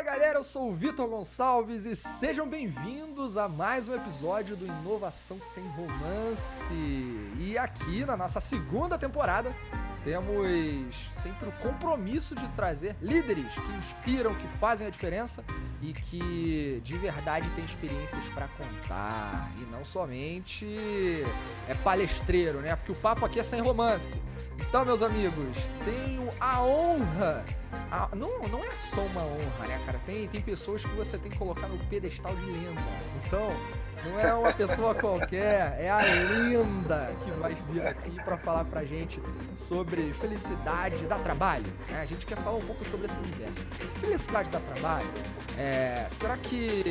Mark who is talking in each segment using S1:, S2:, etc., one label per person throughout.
S1: Fala galera, eu sou o Vitor Gonçalves e sejam bem-vindos a mais um episódio do Inovação Sem Romance. E aqui na nossa segunda temporada temos sempre o compromisso de trazer líderes que inspiram, que fazem a diferença e que de verdade têm experiências para contar. E não somente é palestreiro, né? Porque o papo aqui é sem romance. Então, meus amigos, tenho a honra. A, não, não é só uma honra, né, cara? Tem, tem pessoas que você tem que colocar no pedestal de lenda. Então, não é uma pessoa qualquer, é a lenda que vai vir aqui para falar pra gente sobre felicidade dá trabalho. Né? A gente quer falar um pouco sobre esse universo. Felicidade dá trabalho? É, será que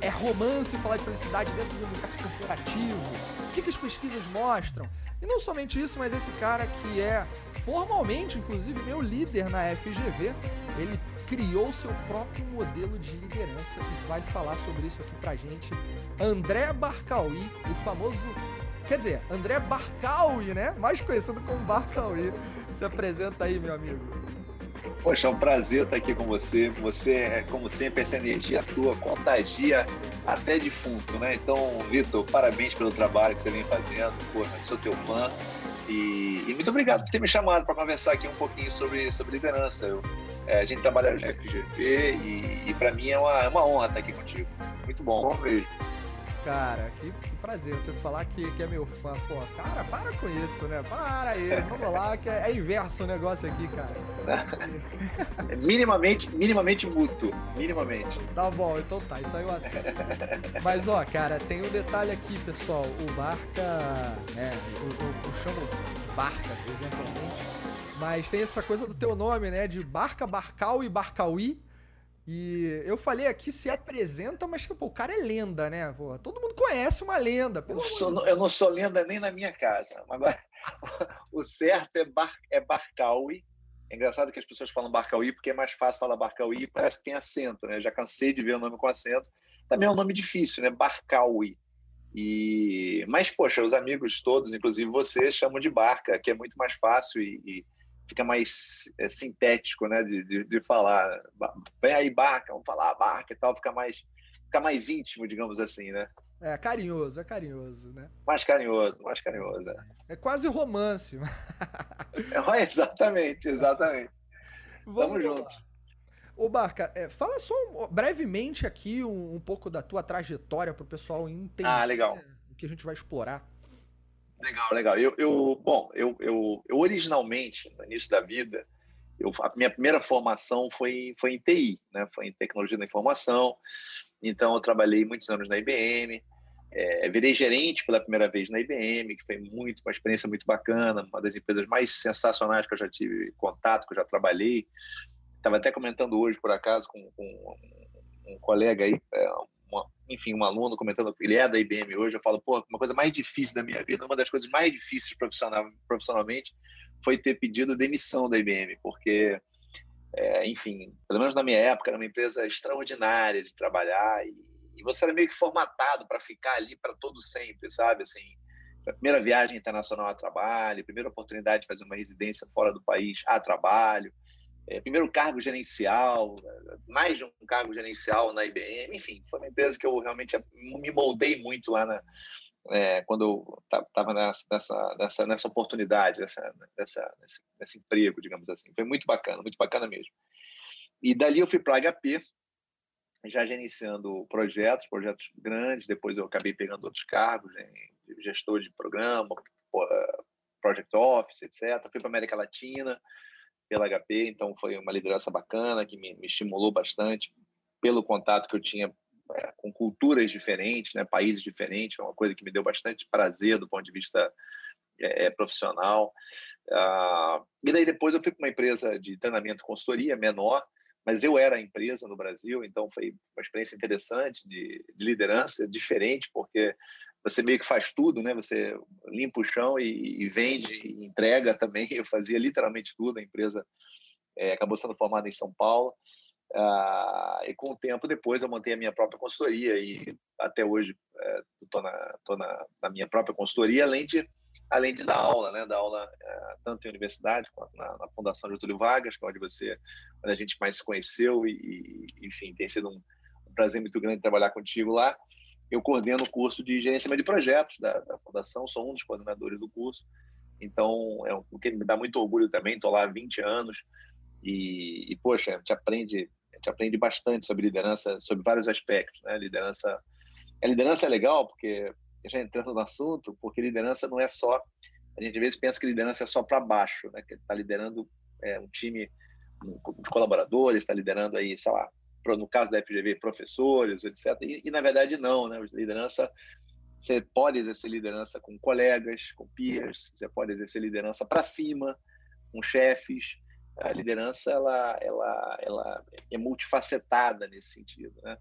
S1: é romance falar de felicidade dentro do universo corporativo? O que, que as pesquisas mostram? E não somente isso, mas esse cara que é formalmente, inclusive, meu líder na FGV, ele criou seu próprio modelo de liderança e vai falar sobre isso aqui pra gente. André Barcauí, o famoso. Quer dizer, André Barcaui, né? Mais conhecido como Barcaui. Se apresenta aí, meu amigo.
S2: Poxa, é um prazer estar aqui com você. Você, é, como sempre, essa energia tua contagia até defunto, né? Então, Vitor, parabéns pelo trabalho que você vem fazendo. Pô, sou teu fã. E, e, muito obrigado por ter me chamado para conversar aqui um pouquinho sobre, sobre liderança. Eu, é, a gente trabalha no FGV e, e para mim é uma, é uma honra estar aqui contigo. Muito bom, bom beijo.
S1: Cara, que, que, prazer você falar que, que é meu fã. Pô, cara, para com isso, né? Para aí, vamos lá, que é, é inverso o negócio aqui, cara.
S2: É minimamente, minimamente mútuo. Minimamente.
S1: Tá bom, então tá, isso aí eu aceito. Mas ó, cara, tem um detalhe aqui, pessoal. O Barca. É, eu, eu, eu chamo Barca, eventualmente. Mas tem essa coisa do teu nome, né? De Barca, Barcal e Barcauí. E eu falei aqui se apresenta, mas pô, o cara é lenda, né? Pô, todo mundo conhece uma lenda.
S2: Eu, sou, eu, não sou lenda nem na minha casa. Agora, o certo é, bar, é Barcauí. É engraçado que as pessoas falam Barcauí porque é mais fácil falar Barcauí e parece que tem acento, né? Já cansei de ver o nome com acento. Também é um nome difícil, né? Barcauí. E... Mas, poxa, os amigos todos, inclusive você, chamam de Barca, que é muito mais fácil e, e fica mais é, sintético, né, de, de, de, falar. Vem aí, barca, vamos falar barca e tal, fica mais, fica mais íntimo, digamos assim, né?
S1: É carinhoso, é carinhoso, né?
S2: Mais carinhoso, mais carinhoso. É,
S1: é quase romance.
S2: é, exatamente, exatamente. Vamos Tamo juntos.
S1: Ô Barca, é, fala só brevemente aqui um, um pouco da tua trajetória para o pessoal entender
S2: ah, legal.
S1: o que a gente vai explorar.
S2: Legal, legal. Eu, eu bom, eu, eu, eu, originalmente, no início da vida, eu, a minha primeira formação foi, foi em TI, né? foi em tecnologia da informação. Então, eu trabalhei muitos anos na IBM, é, virei gerente pela primeira vez na IBM, que foi muito uma experiência muito bacana, uma das empresas mais sensacionais que eu já tive contato, que eu já trabalhei. Estava até comentando hoje, por acaso, com, com um, colega aí, é, enfim, um aluno comentando, ele é da IBM hoje, eu falo, pô, uma coisa mais difícil da minha vida, uma das coisas mais difíceis profissional, profissionalmente foi ter pedido demissão da IBM, porque, é, enfim, pelo menos na minha época, era uma empresa extraordinária de trabalhar e, e você era meio que formatado para ficar ali para todo sempre, sabe? Assim, primeira viagem internacional a trabalho, primeira oportunidade de fazer uma residência fora do país a trabalho, é, primeiro cargo gerencial, mais de um cargo gerencial na IBM, enfim, foi uma empresa que eu realmente me moldei muito lá na, é, quando eu estava nessa, nessa, nessa, oportunidade, nessa, nessa, nesse, nesse emprego, digamos assim. Foi muito bacana, muito bacana mesmo. E dali eu fui para a HP, já gerenciando projetos, projetos grandes, depois eu acabei pegando outros cargos, né, gestor de programa, project office, etc. Fui para América Latina, pela HP, então foi uma liderança bacana que me, me estimulou bastante pelo contato que eu tinha é, com culturas diferentes, né, países diferentes, é uma coisa que me deu bastante prazer do ponto de vista é, é profissional. Ah, e daí depois eu fui para uma empresa de treinamento e consultoria menor, mas eu era a empresa no Brasil, então foi uma experiência interessante de, de liderança, diferente, porque você meio que faz tudo, né? Você limpa o chão e, e vende, e entrega também. Eu fazia literalmente tudo. A empresa é, acabou sendo formada em São Paulo. Ah, e com o tempo depois eu montei a minha própria consultoria e até hoje estou é, na, na, na, minha própria consultoria, além de além de dar aula, né? Dar aula é, tanto em universidade quanto na, na Fundação Getúlio Vargas, que é onde você, onde a gente mais se conheceu e, e enfim, tem sido um, um, prazer muito grande trabalhar contigo lá. Eu coordeno o curso de gerenciamento de projetos da, da Fundação, sou um dos coordenadores do curso. Então, é o que me dá muito orgulho também, estou lá há 20 anos e, e, poxa, a gente aprende, a gente aprende bastante sobre liderança, sobre vários aspectos, né? Liderança, a liderança é legal porque já entrando no assunto, porque liderança não é só. A gente às vezes pensa que liderança é só para baixo, né? Que está liderando é, um time de colaboradores, está liderando aí, sei lá, no caso da FGV, professores, etc. E, e, na verdade não, né? Liderança, você pode exercer liderança com colegas, com peers, você pode exercer liderança para cima, com chefes. A liderança ela, ela, ela é multifacetada nesse sentido, né?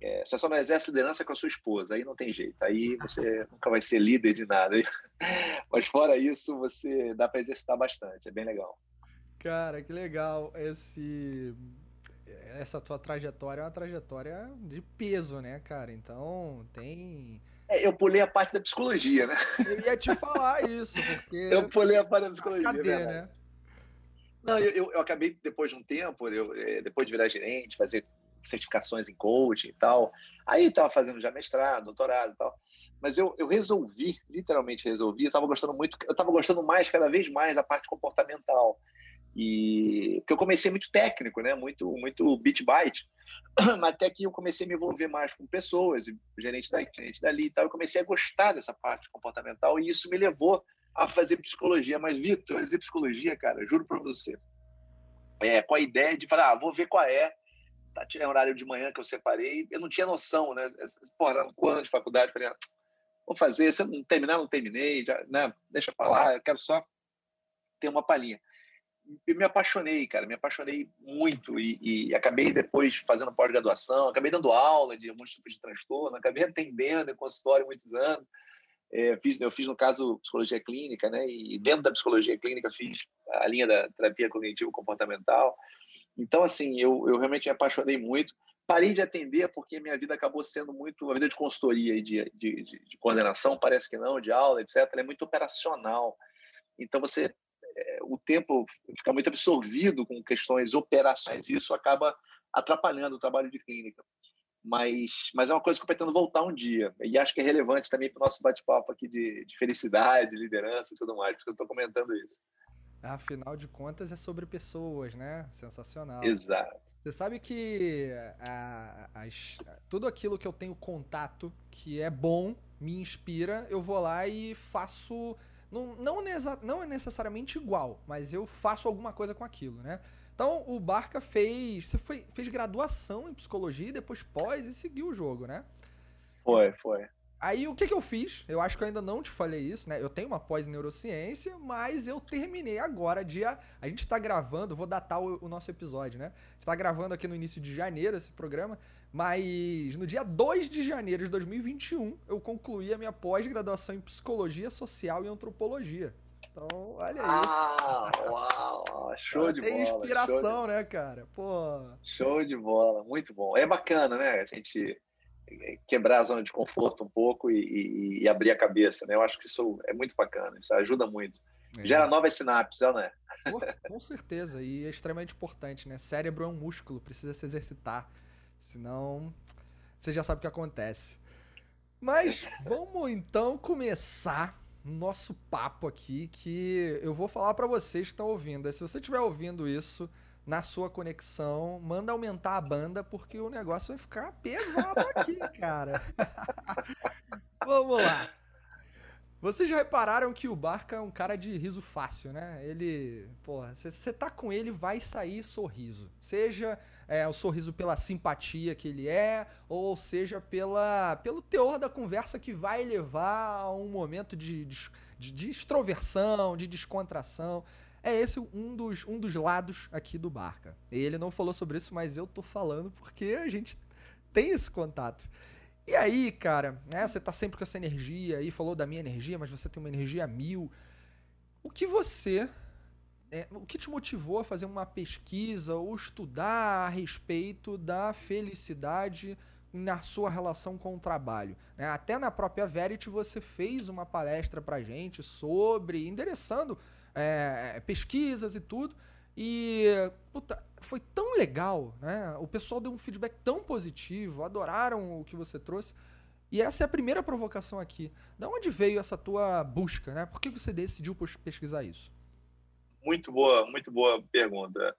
S2: É, você só não exerce liderança com a sua esposa, aí não tem jeito, aí você nunca vai ser líder de nada. Mas fora isso, você dá para exercitar bastante, é bem legal.
S1: Cara, que legal esse essa tua trajetória é uma trajetória de peso, né, cara? Então tem.
S2: É, eu pulei a parte da psicologia, né?
S1: Eu ia te falar isso, porque.
S2: Eu pulei a parte da psicologia.
S1: Cadê, é né?
S2: Não, eu, eu, acabei, depois de um tempo, eu, é, depois de virar gerente, fazer certificações em coaching e tal. Aí estava fazendo já mestrado, doutorado e tal. Mas eu, eu resolvi, literalmente resolvi, eu estava gostando muito, eu estava gostando mais, cada vez mais, da parte comportamental. E porque eu comecei muito técnico, né? Muito, muito bit byte. Até que eu comecei a me envolver mais com pessoas, gerente daqui, gerente dali e tal. Eu comecei a gostar dessa parte comportamental e isso me levou a fazer psicologia. Mas, Vitor, fazer psicologia, cara, juro para você, é, com a ideia de falar, ah, vou ver qual é tá, tinha horário de manhã que eu separei, eu não tinha noção, né? Porra, quando de faculdade, falei, ah, vou fazer, se eu não terminar, não terminei, já, né? Deixa pra lá, eu quero só ter uma palhinha. E me apaixonei, cara, me apaixonei muito e, e acabei depois fazendo pós-graduação, acabei dando aula de alguns tipos de transtorno, acabei atendendo em consultório muitos anos. É, fiz, eu fiz, no caso, psicologia clínica, né? E dentro da psicologia clínica fiz a linha da terapia cognitivo-comportamental. Então, assim, eu, eu realmente me apaixonei muito. Parei de atender porque minha vida acabou sendo muito uma vida de consultoria e de, de, de, de coordenação, parece que não, de aula, etc. Ela é muito operacional. Então, você o tempo fica muito absorvido com questões operacionais e isso acaba atrapalhando o trabalho de clínica. Mas, mas é uma coisa que eu pretendo voltar um dia. E acho que é relevante também para o nosso bate-papo aqui de, de felicidade, liderança e tudo mais, porque eu estou comentando isso.
S1: Afinal de contas, é sobre pessoas, né? Sensacional.
S2: Exato.
S1: Você sabe que a, as, tudo aquilo que eu tenho contato que é bom, me inspira, eu vou lá e faço. Não, não, não é necessariamente igual, mas eu faço alguma coisa com aquilo, né? Então o Barca fez. Você foi, fez graduação em psicologia, depois pós e seguiu o jogo, né?
S2: Foi, foi.
S1: Aí o que, que eu fiz? Eu acho que eu ainda não te falei isso, né? Eu tenho uma pós-neurociência, mas eu terminei agora, dia. A gente tá gravando, vou datar o, o nosso episódio, né? A gente tá gravando aqui no início de janeiro esse programa, mas no dia 2 de janeiro de 2021 eu concluí a minha pós-graduação em psicologia social e antropologia. Então, olha aí.
S2: Ah, uau! Show de
S1: tem
S2: bola.
S1: inspiração, de... né, cara? Pô.
S2: Show de bola, muito bom. É bacana, né? A gente quebrar a zona de conforto um pouco e, e, e, abrir a cabeça, né? Eu acho que isso é muito bacana, isso ajuda muito. É. Gera novas sinapses, né?
S1: Pô, com certeza, e é extremamente importante, né? Cérebro é um músculo, precisa se exercitar, senão você já sabe o que acontece. Mas vamos então começar nosso papo aqui, que eu vou falar para vocês que estão ouvindo. Se você estiver ouvindo isso na sua conexão, manda aumentar a banda, porque o negócio vai ficar pesado aqui, cara. Vamos lá. Vocês já repararam que o Barca é um cara de riso fácil, né? Ele, porra, você tá com ele, vai sair sorriso. Seja é, o sorriso pela simpatia que ele é, ou seja pela, pelo teor da conversa que vai levar a um momento de, de, de extroversão, de descontração. É esse um dos, um dos lados aqui do Barca. Ele não falou sobre isso, mas eu tô falando porque a gente tem esse contato. E aí, cara, né, você tá sempre com essa energia aí, falou da minha energia, mas você tem uma energia mil. O que você. É, o que te motivou a fazer uma pesquisa ou estudar a respeito da felicidade na sua relação com o trabalho. Né? Até na própria Verity você fez uma palestra pra gente sobre, endereçando é, pesquisas e tudo. E, puta, foi tão legal, né? O pessoal deu um feedback tão positivo, adoraram o que você trouxe. E essa é a primeira provocação aqui. Da onde veio essa tua busca, né? Por que você decidiu pesquisar isso?
S2: Muito boa, muito boa pergunta.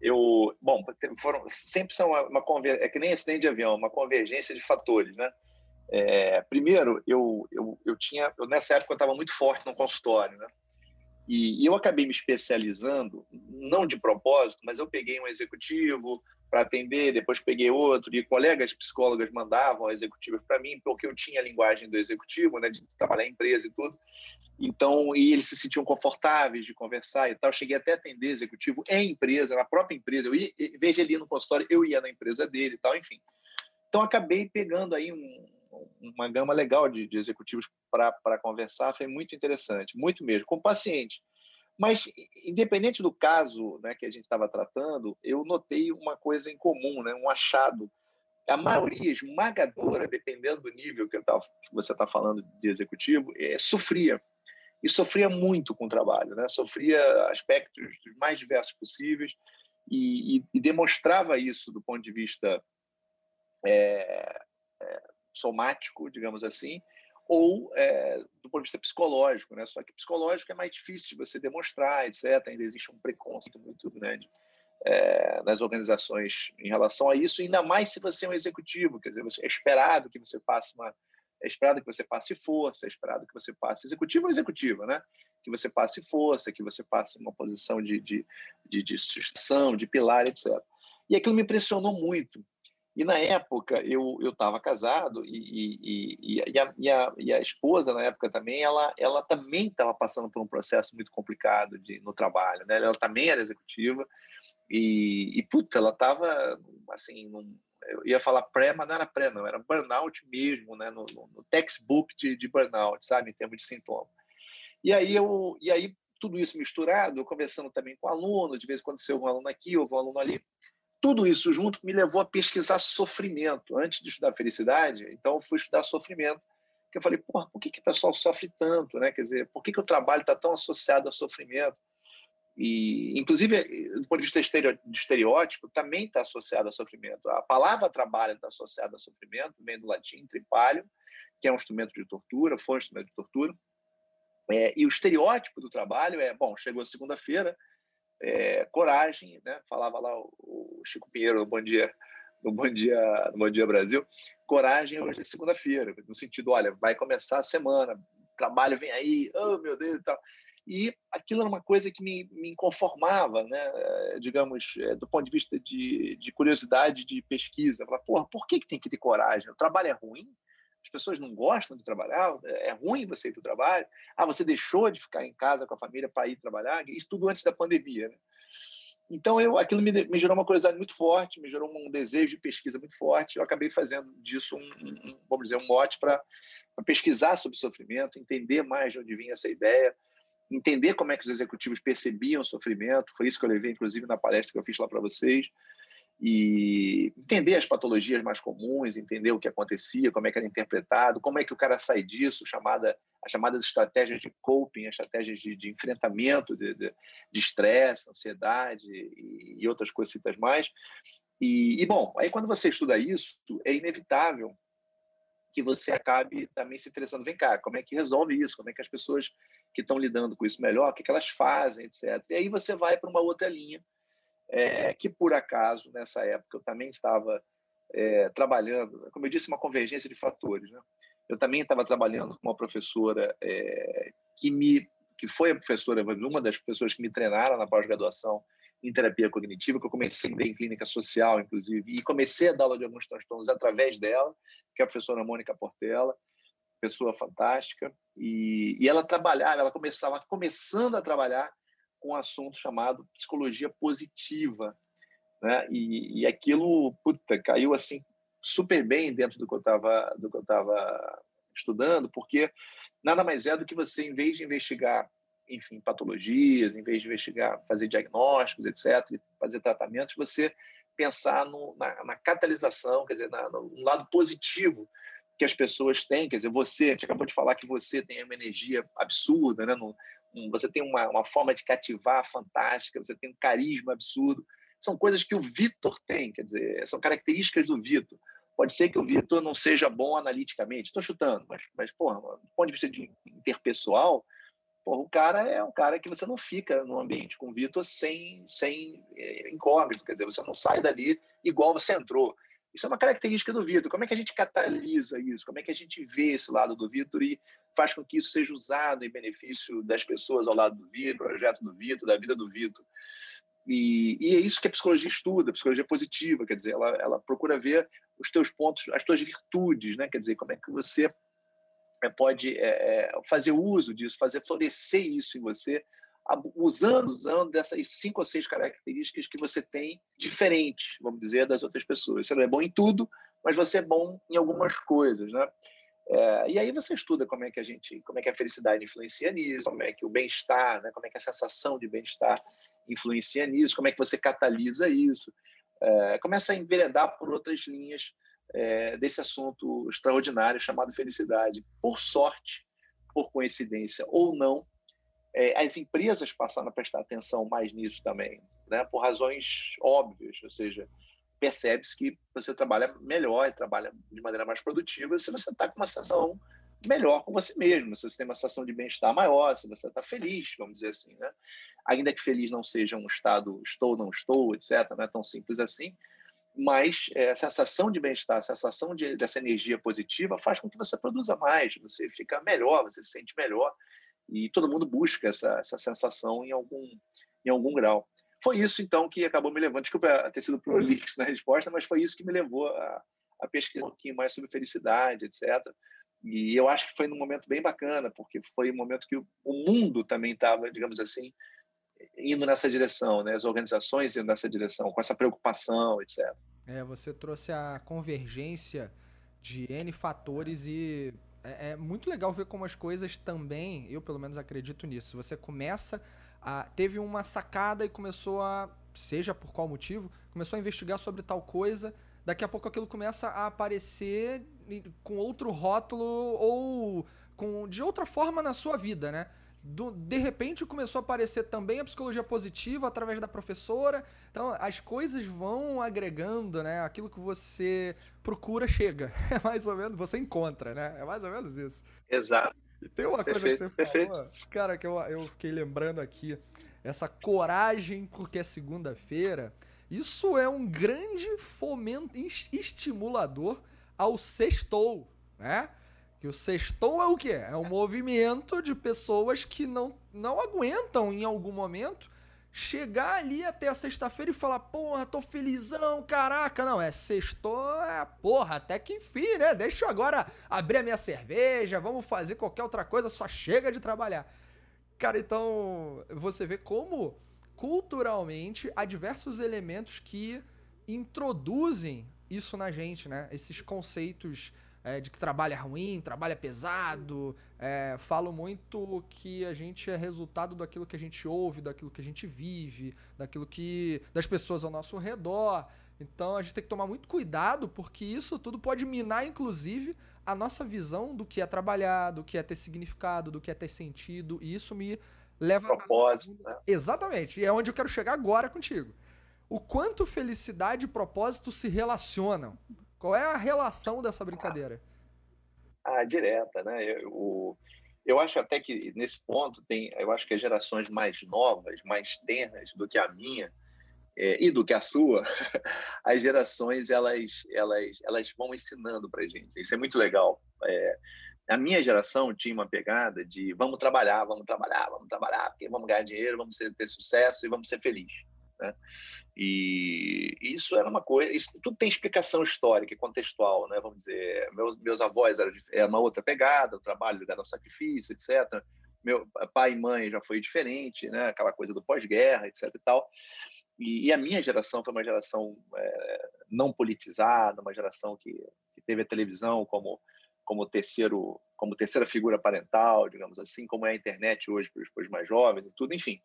S2: Eu, bom, foram, sempre são uma, uma é que nem acidente de avião, uma convergência de fatores, né? É, primeiro, eu, eu, eu tinha, eu, nessa época eu estava muito forte no consultório, né? E, e, eu acabei me especializando, não de propósito, mas eu peguei um executivo para atender, depois peguei outro, e colegas psicólogas mandavam executivos para mim, porque eu tinha a linguagem do executivo, né, de trabalhar em empresa e tudo. Então, e eles se sentiam confortáveis de conversar e tal. Cheguei até a atender executivo em empresa, na própria empresa. Eu ia, veja ali no consultório, eu ia na empresa dele e tal, enfim. Então, acabei pegando aí um, uma gama legal de, de executivos para conversar, foi muito interessante, muito mesmo, com paciente. Mas, independente do caso né, que a gente estava tratando, eu notei uma coisa em comum, né, um achado. A maioria esmagadora, dependendo do nível que, tava, que você está falando de executivo, é, sofria. E sofria muito com o trabalho, né? sofria aspectos dos mais diversos possíveis e, e, e demonstrava isso do ponto de vista é, é, somático, digamos assim, ou é, do ponto de vista psicológico, né? Só que psicológico é mais difícil de você demonstrar, etc. Ainda existe um preconceito muito grande é, nas organizações em relação a isso, ainda mais se você é um executivo, quer dizer, é esperado que você passe uma é esperado que você passe força, é esperado que você passe executivo ou executiva, né? Que você passe força, que você passe uma posição de, de, de, de sustentação, de pilar, etc. E aquilo me impressionou muito, e na época eu eu estava casado e, e, e, a, e, a, e, a, esposa na época também ela ela também estava passando por um processo muito complicado de no trabalho, né? Ela também era executiva e, e puta, ela estava assim num, eu ia falar pré, mas não era pré, não, era burnout mesmo, né? No, no, no textbook de, de burnout, sabe, em termos de sintoma. E aí eu e aí tudo isso misturado, eu conversando também com aluno, de vez em quando ser um aluno aqui, ou um aluno ali, tudo isso junto me levou a pesquisar sofrimento. Antes de estudar felicidade, então eu fui estudar sofrimento. Que eu falei, porra, por que, que o pessoal sofre tanto? Né? Quer dizer, por que, que o trabalho está tão associado a sofrimento? E, inclusive, do ponto de vista de estereótipo, também está associado a sofrimento. A palavra trabalho está associada a sofrimento, vem do latim tripalho, que é um instrumento de tortura, foi um instrumento de tortura. É, e o estereótipo do trabalho é, bom, chegou segunda-feira, é, coragem, né? Falava lá o, Chico Pinheiro no Bom Dia, no Bom Dia, no Bom Dia Brasil. Coragem hoje é segunda-feira, no sentido, olha, vai começar a semana, trabalho vem aí, oh meu Deus e tal. E aquilo era uma coisa que me, me inconformava, né? digamos, é, do ponto de vista de, de curiosidade de pesquisa. Falar, porra, por que, que tem que ter coragem? O trabalho é ruim? As pessoas não gostam de trabalhar, é ruim você ir para o trabalho, ah, você deixou de ficar em casa com a família para ir trabalhar, isso tudo antes da pandemia. Né? Então, eu, aquilo me, me, gerou uma curiosidade muito forte, me gerou um desejo de pesquisa muito forte. Eu acabei fazendo disso, um, um vamos dizer, um mote para pesquisar sobre sofrimento, entender mais de onde vinha essa ideia, entender como é que os executivos percebiam o sofrimento. Foi isso que eu levei, inclusive, na palestra que eu fiz lá para vocês e entender as patologias mais comuns, entender o que acontecia, como é que era interpretado, como é que o cara sai disso, chamada, as chamadas estratégias de coping, as estratégias de, de enfrentamento de estresse, ansiedade e, e, outras coisitas mais. E, e, bom, aí quando você estuda isso, é inevitável que você acabe também se interessando, vem cá, como é que resolve isso? Como é que as pessoas que estão lidando com isso melhor, o que, que elas fazem, etc. E aí você vai para uma outra linha, é, que por acaso, nessa época, eu também estava é, trabalhando, como eu disse, uma convergência de fatores. Né? Eu também estava trabalhando com uma professora é, que me que foi a professora, uma das pessoas que me treinaram na pós-graduação em terapia cognitiva, que eu comecei em clínica social, inclusive, e comecei a dar aula de alguns transtornos através dela, que é a professora Mônica Portela, pessoa fantástica, e, e ela trabalhava, ela começava começando a trabalhar com um assunto chamado psicologia positiva, né? E, e aquilo, puta, caiu assim super bem dentro do que eu estava do que eu estava estudando, porque nada mais é do que você, em vez de investigar, enfim, patologias, em vez de investigar, fazer diagnósticos, etc., fazer tratamentos, você pensar no, na, na, catalisação, quer dizer, na, no lado positivo que as pessoas têm. Quer dizer, você, a gente acabou de falar que você tem uma energia absurda, né? No, você tem uma, uma forma de cativar fantástica, você tem um carisma absurdo. São coisas que o Vitor tem, quer dizer, são características do Vitor. Pode ser que o Vitor não seja bom analiticamente, estou chutando, mas, mas porra, do ponto de vista de interpessoal, porra, o cara é um cara que você não fica no ambiente com o Vitor sem, sem é, incógnito, quer dizer, você não sai dali igual você entrou. Isso é uma característica do Vitor. Como é que a gente catalisa isso? Como é que a gente vê esse lado do Vitor e faz com que isso seja usado em benefício das pessoas ao lado do Vitor, projeto do Vitor, da vida do Vitor? E, e, é isso que a psicologia estuda, a psicologia positiva, quer dizer, ela, ela procura ver os teus pontos, as tuas virtudes, né? Quer dizer, como é que você é, pode é, é, fazer uso disso, fazer florescer isso em você, usando, usando dessas cinco ou seis características que você tem diferentes, vamos dizer, das outras pessoas. Você não é bom em tudo, mas você é bom em algumas coisas, né? É, e aí você estuda como é que a gente, como é que a felicidade influencia nisso, como é que o bem-estar, né? como é que a sensação de bem-estar influencia nisso, como é que você catalisa isso. É, começa a enveredar por outras linhas é, desse assunto extraordinário chamado felicidade. Por sorte, por coincidência ou não, é, as empresas passaram a prestar atenção mais nisso também, né? por razões óbvias, ou seja, percebe-se que você trabalha melhor e trabalha de maneira mais produtiva se você está com uma sensação melhor com você mesmo, se você tem uma sensação de bem-estar maior, se você está feliz, vamos dizer assim, né? Ainda que feliz não seja um estado estou, não estou, etc., não é tão simples assim, mas é, a sensação de bem-estar, a sensação de, dessa energia positiva faz com que você produza mais, você fica melhor, você se sente melhor, e todo mundo busca essa, essa sensação em algum, em algum grau. Foi isso, então, que acabou me levando, desculpa ter sido prolixo na resposta, mas foi isso que me levou a, a pesquisar um pouquinho mais sobre felicidade, etc., e eu acho que foi num momento bem bacana, porque foi um momento que o mundo também estava, digamos assim, indo nessa direção, né? As organizações indo nessa direção, com essa preocupação, etc.
S1: É, você trouxe a convergência de N fatores e é, é, muito legal ver como as coisas também, eu pelo menos acredito nisso. Você começa a. Teve uma sacada e começou a. Seja por qual motivo, começou a investigar sobre tal coisa daqui a pouco aquilo começa a aparecer com outro rótulo ou com de outra forma na sua vida, né? Do, de repente começou a aparecer também a psicologia positiva através da professora. Então as coisas vão agregando, né? Aquilo que você procura chega. É mais ou menos, você encontra, né? É mais ou menos isso.
S2: Exato.
S1: E tem uma perfeito, coisa que você perfeito. falou, cara, que eu, eu fiquei lembrando aqui. Essa coragem porque é segunda-feira. Isso é um grande fomento, estimulador ao sextou, né? Que o sextou é o quê? É um movimento de pessoas que não, não aguentam em algum momento chegar ali até a sexta-feira e falar, porra, tô felizão, caraca. Não, é sextou, é porra, até que enfim, né? Deixa eu agora abrir a minha cerveja, vamos fazer qualquer outra coisa, só chega de trabalhar. Cara, então você vê como culturalmente há diversos elementos que introduzem isso na gente, né? Esses conceitos é, de que trabalho é ruim, trabalho é pesado. É, falo muito que a gente é resultado daquilo que a gente ouve, daquilo que a gente vive, daquilo que. das pessoas ao nosso redor. Então a gente tem que tomar muito cuidado, porque isso tudo pode minar, inclusive, a nossa visão do que é trabalhar, do que é ter significado, do que é ter sentido. E isso me leva
S2: propósito. Né?
S1: Exatamente. E é onde eu quero chegar agora contigo. O quanto felicidade e propósito se relacionam? Qual é a relação dessa brincadeira?
S2: Ah, ah direta, né? Eu, eu acho até que nesse ponto tem, eu acho que as gerações mais novas, mais ternas do que a minha é, e do que a sua, as gerações elas elas elas vão ensinando para gente. Isso é muito legal. É, a minha geração tinha uma pegada de vamos trabalhar, vamos trabalhar, vamos trabalhar, porque vamos ganhar dinheiro, vamos ter sucesso e vamos ser felizes. Né? E isso era uma coisa, isso, tudo tem explicação histórica e contextual, né? Vamos dizer, meus, meus avós eram era uma outra pegada, o trabalho ligado ao sacrifício, etc. Meu pai e mãe já foi diferente, né? Aquela coisa do pós-guerra, etc. E tal. E, e, a minha geração foi uma geração é, não politizada, uma geração que, que teve a televisão como como terceiro como terceira figura parental, digamos assim, como é a internet hoje para os mais jovens e tudo, enfim.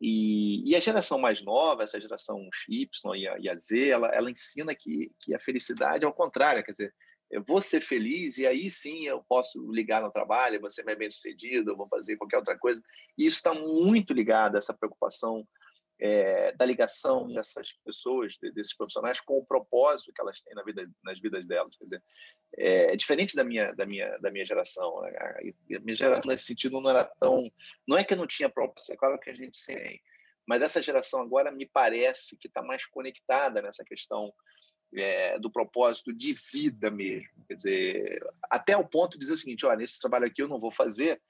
S2: E, e, a geração mais nova, essa geração Y e a, e a Z, ela, ela ensina que, que a felicidade é o contrário, quer dizer, eu vou ser feliz e aí sim eu posso ligar no trabalho, você vai bem sucedido, eu vou fazer qualquer outra coisa. E isso está muito ligado a essa preocupação é, da ligação dessas pessoas, desses profissionais, com o propósito que elas têm na vida, nas vidas delas. Quer dizer, é, é diferente da minha, da minha, da minha geração. Né? A minha geração, nesse sentido, não era tão. Não é que não tinha propósito, é claro que a gente tem. Mas essa geração agora me parece que está mais conectada nessa questão é, do propósito de vida mesmo. Quer dizer, até o ponto de dizer o seguinte: olha, nesse trabalho aqui eu não vou fazer,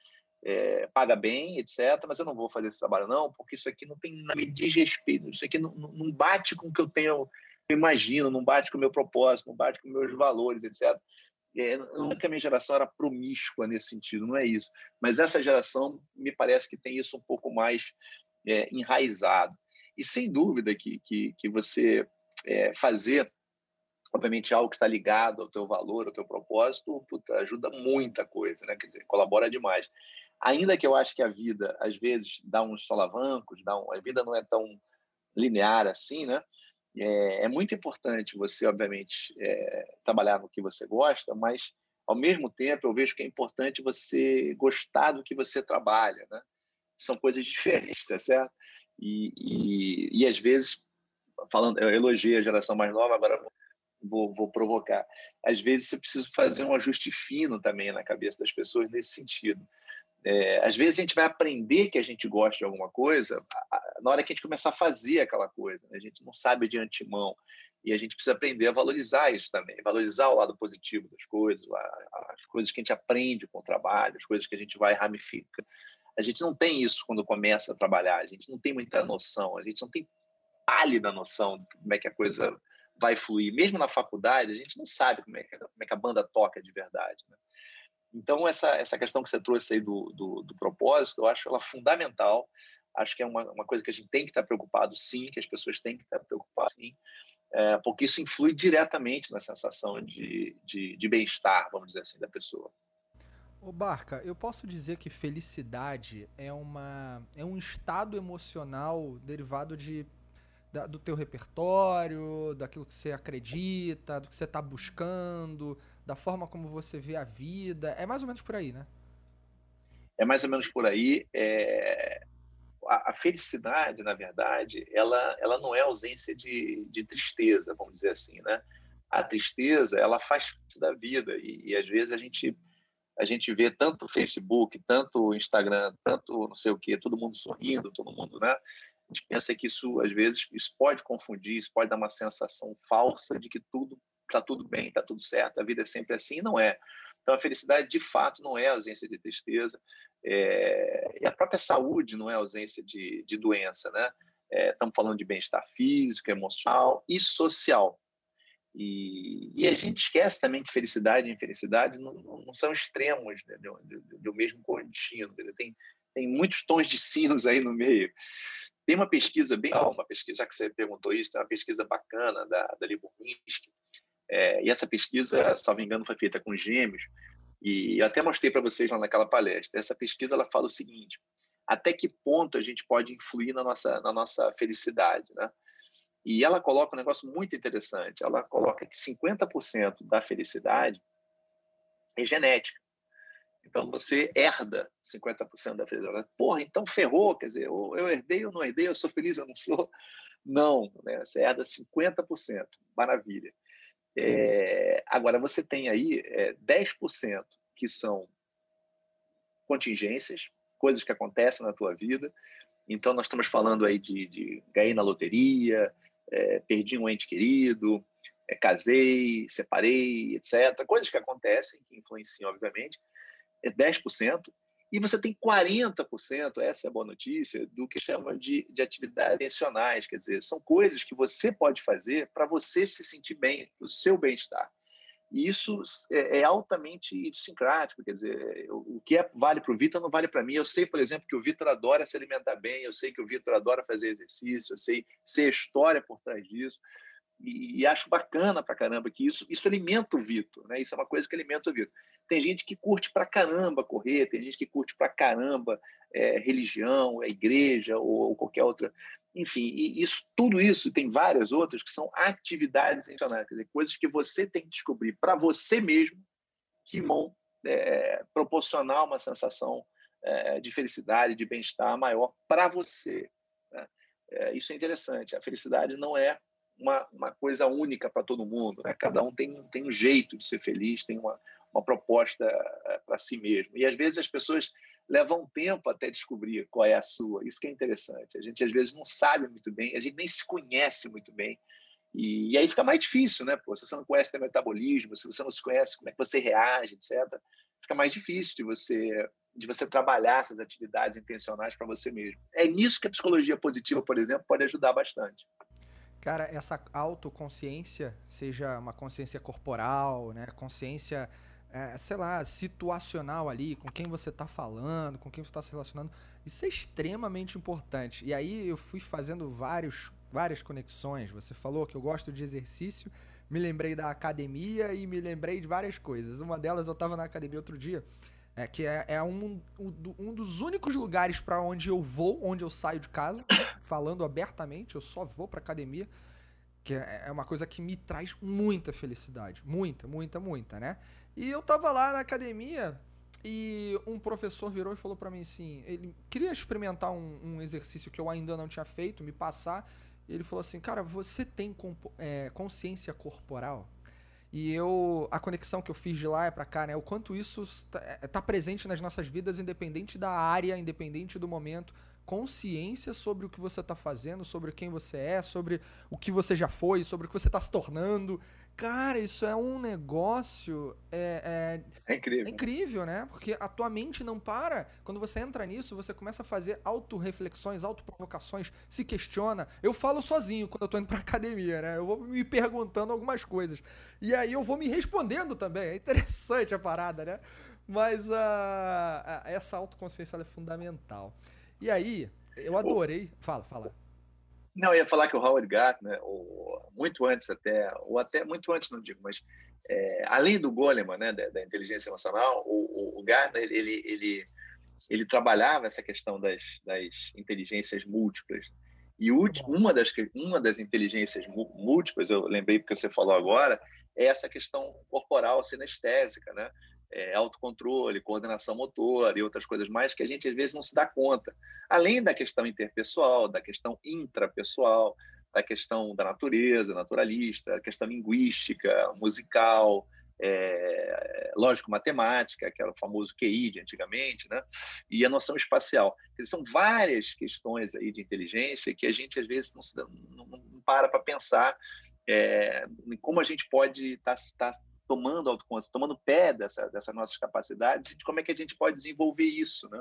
S2: é, paga bem, etc., mas eu não vou fazer esse trabalho, não, porque isso aqui não tem nada me diz respeito, isso aqui não, não bate com o que eu tenho, eu imagino, não bate com o meu propósito, não bate com meus valores, etc. É, que a minha geração era promíscua nesse sentido, não é isso. Mas essa geração me parece que tem isso um pouco mais é, enraizado. E sem dúvida que, que, que você é, fazer, obviamente, algo que está ligado ao teu valor, ao teu propósito, puta, ajuda muita coisa, né? Quer dizer, colabora demais ainda que eu acho que a vida às vezes dá uns solavancos, dá um, a vida não é tão linear assim, né? É, é muito importante você, obviamente, é, trabalhar no que você gosta, mas ao mesmo tempo eu vejo que é importante você gostar do que você trabalha, né? São coisas diferentes, tá certo? E, e, e às vezes, falando, eu elogiei a geração mais nova, agora vou, vou provocar. Às vezes eu preciso fazer um ajuste fino também na cabeça das pessoas nesse sentido. É, às vezes a gente vai aprender que a gente gosta de alguma coisa na hora que a gente começar a fazer aquela coisa. Né? A gente não sabe de antemão. E a gente precisa aprender a valorizar isso também, valorizar o lado positivo das coisas, as coisas que a gente aprende com o trabalho, as coisas que a gente vai ramifica. A gente não tem isso quando começa a trabalhar, a gente não tem muita noção, a gente não tem pálida noção de como é que a coisa vai fluir. Mesmo na faculdade, a gente não sabe como é que, como é que a banda toca de verdade. Né? Então, essa, essa questão que você trouxe aí do, do, do propósito, eu acho ela fundamental. Acho que é uma, uma coisa que a gente tem que estar preocupado, sim, que as pessoas têm que estar preocupadas, sim, é, porque isso influi diretamente na sensação de, de, de bem-estar, vamos dizer assim, da pessoa.
S1: Ô Barca, eu posso dizer que felicidade é, uma, é um estado emocional derivado de, da, do teu repertório, daquilo que você acredita, do que você está buscando, da forma como você vê a vida. É mais ou menos por aí, né?
S2: É mais ou menos por aí. É... A, a, felicidade, na verdade, ela, ela não é ausência de, de tristeza, vamos dizer assim, né? A tristeza, ela faz parte da vida e, e às vezes a gente a gente vê tanto Facebook, tanto Instagram, tanto não sei o que, todo mundo sorrindo, todo mundo, né? A gente pensa que isso às vezes isso pode confundir, isso pode dar uma sensação falsa de que tudo está tudo bem, está tudo certo, a vida é sempre assim, não é. Então, a felicidade, de fato, não é ausência de tristeza, é... e a própria saúde não é ausência de, de doença, né? É, estamos falando de bem-estar físico, emocional e social. E, e, a gente esquece também que felicidade e infelicidade não, não são extremos né, do, do, do, mesmo contínuo. Tem, tem muitos tons de cinza aí no meio. Tem uma pesquisa bem, uma pesquisa, já que você perguntou isso, tem uma pesquisa bacana da, da Liburninsky, é, e essa pesquisa, se não me engano, foi feita com gêmeos, e eu até mostrei para vocês lá naquela palestra. Essa pesquisa ela fala o seguinte: até que ponto a gente pode influir na nossa, na nossa felicidade, né? E ela coloca um negócio muito interessante. Ela coloca que 50% da felicidade é genética. Então você herda 50% da felicidade. Porra, então ferrou, quer dizer, eu herdei ou não herdei, eu sou feliz ou não sou. Não, né? você herda 50%. Maravilha. É, agora, você tem aí é, 10% que são contingências, coisas que acontecem na tua vida. Então, nós estamos falando aí de, de ganhei na loteria, é, perdi um ente querido, é, casei, separei, etc. Coisas que acontecem, que influenciam, obviamente. É 10%. E você tem 40%, essa é a boa notícia, do que chama de, de atividades intencionais, quer dizer, são coisas que você pode fazer para você se sentir bem, o seu bem-estar. E isso é, é altamente idiosincrático, quer dizer, o, que é, vale para o Vitor não vale para mim. Eu sei, por exemplo, que o Vitor adora se alimentar bem, eu sei que o Vitor adora fazer exercício, eu sei, a história por trás disso e, e, acho bacana pra caramba que isso, isso alimenta o Vitor, né? Isso é uma coisa que alimenta o Vitor. Tem gente que curte pra caramba correr, tem gente que curte pra caramba é, religião, é igreja ou, ou, qualquer outra. Enfim, e isso, tudo isso tem várias outras que são atividades intencionais, quer dizer, coisas que você tem que descobrir para você mesmo que vão é, proporcionar uma sensação é, de felicidade, de bem-estar maior para você. Né? É, isso é interessante. A felicidade não é uma, uma coisa única para todo mundo. Né? Cada um tem, tem um jeito de ser feliz, tem uma, uma proposta é, para si mesmo. E às vezes as pessoas levam tempo até descobrir qual é a sua. Isso que é interessante. A gente às vezes não sabe muito bem, a gente nem se conhece muito bem. E, e aí fica mais difícil, né? Pô, se você não conhece o metabolismo, se você não se conhece como é que você reage, etc., fica mais difícil de você de você trabalhar essas atividades intencionais para você mesmo. É nisso que a psicologia positiva, por exemplo, pode ajudar bastante.
S1: Cara, essa autoconsciência, seja uma consciência corporal, né, consciência, é, sei lá, situacional ali, com quem você está falando, com quem você está se relacionando, isso é extremamente importante. E aí eu fui fazendo vários, várias conexões. Você falou que eu gosto de exercício, me lembrei da academia e me lembrei de várias coisas. Uma delas eu estava na academia outro dia é, que é, é um, um, dos únicos lugares para onde eu vou, onde eu saio de casa, falando abertamente, eu só vou pra academia, que é, é uma coisa que me traz muita felicidade. Muita, muita, muita, né? E eu tava lá na academia e um professor virou e falou para mim assim: ele queria experimentar um, um, exercício que eu ainda não tinha feito, me passar. E ele falou assim: Cara, você tem é, consciência corporal? E eu a conexão que eu fiz de lá é para cá, né? O quanto isso está é, tá presente nas nossas vidas, independente da área, independente do momento. Consciência sobre o que você está fazendo, sobre quem você é, sobre o que você já foi, sobre o que você está se tornando. Cara, isso é um negócio. É,
S2: é, é incrível.
S1: É incrível, né? Porque a tua mente não para. Quando você entra nisso, você começa a fazer autorreflexões, autoprovocações, se questiona. Eu falo sozinho quando eu tô indo pra academia, né? Eu vou me perguntando algumas coisas. E aí eu vou me respondendo também. É interessante a parada, né? Mas a essa autoconsciência é fundamental. E aí, eu adorei. Fala, fala.
S2: Não, eu ia falar que o Howard Gardner, ou, muito antes até, ou até muito antes, não digo, mas é, além do Goleman, né, da, da inteligência emocional, o, o, o Gardner, ele, ele, ele trabalhava essa questão das, das inteligências múltiplas. E uma das, uma das inteligências múltiplas, eu lembrei porque você falou agora, é essa questão corporal sinestésica, né? É, autocontrole, coordenação motor e outras coisas mais que a gente às vezes não se dá conta. Além da questão interpessoal, da questão intrapessoal, da questão da natureza, naturalista, a questão linguística, musical, é, lógico-matemática, que era o famoso QI de antigamente, né? e a noção espacial. são várias questões aí de inteligência que a gente às vezes não, se, não, não para para pensar é, como a gente pode estar tá, tá tomando autoconsciência, tomando pé dessa, dessas nossas capacidades e de como é que a gente pode desenvolver isso, né?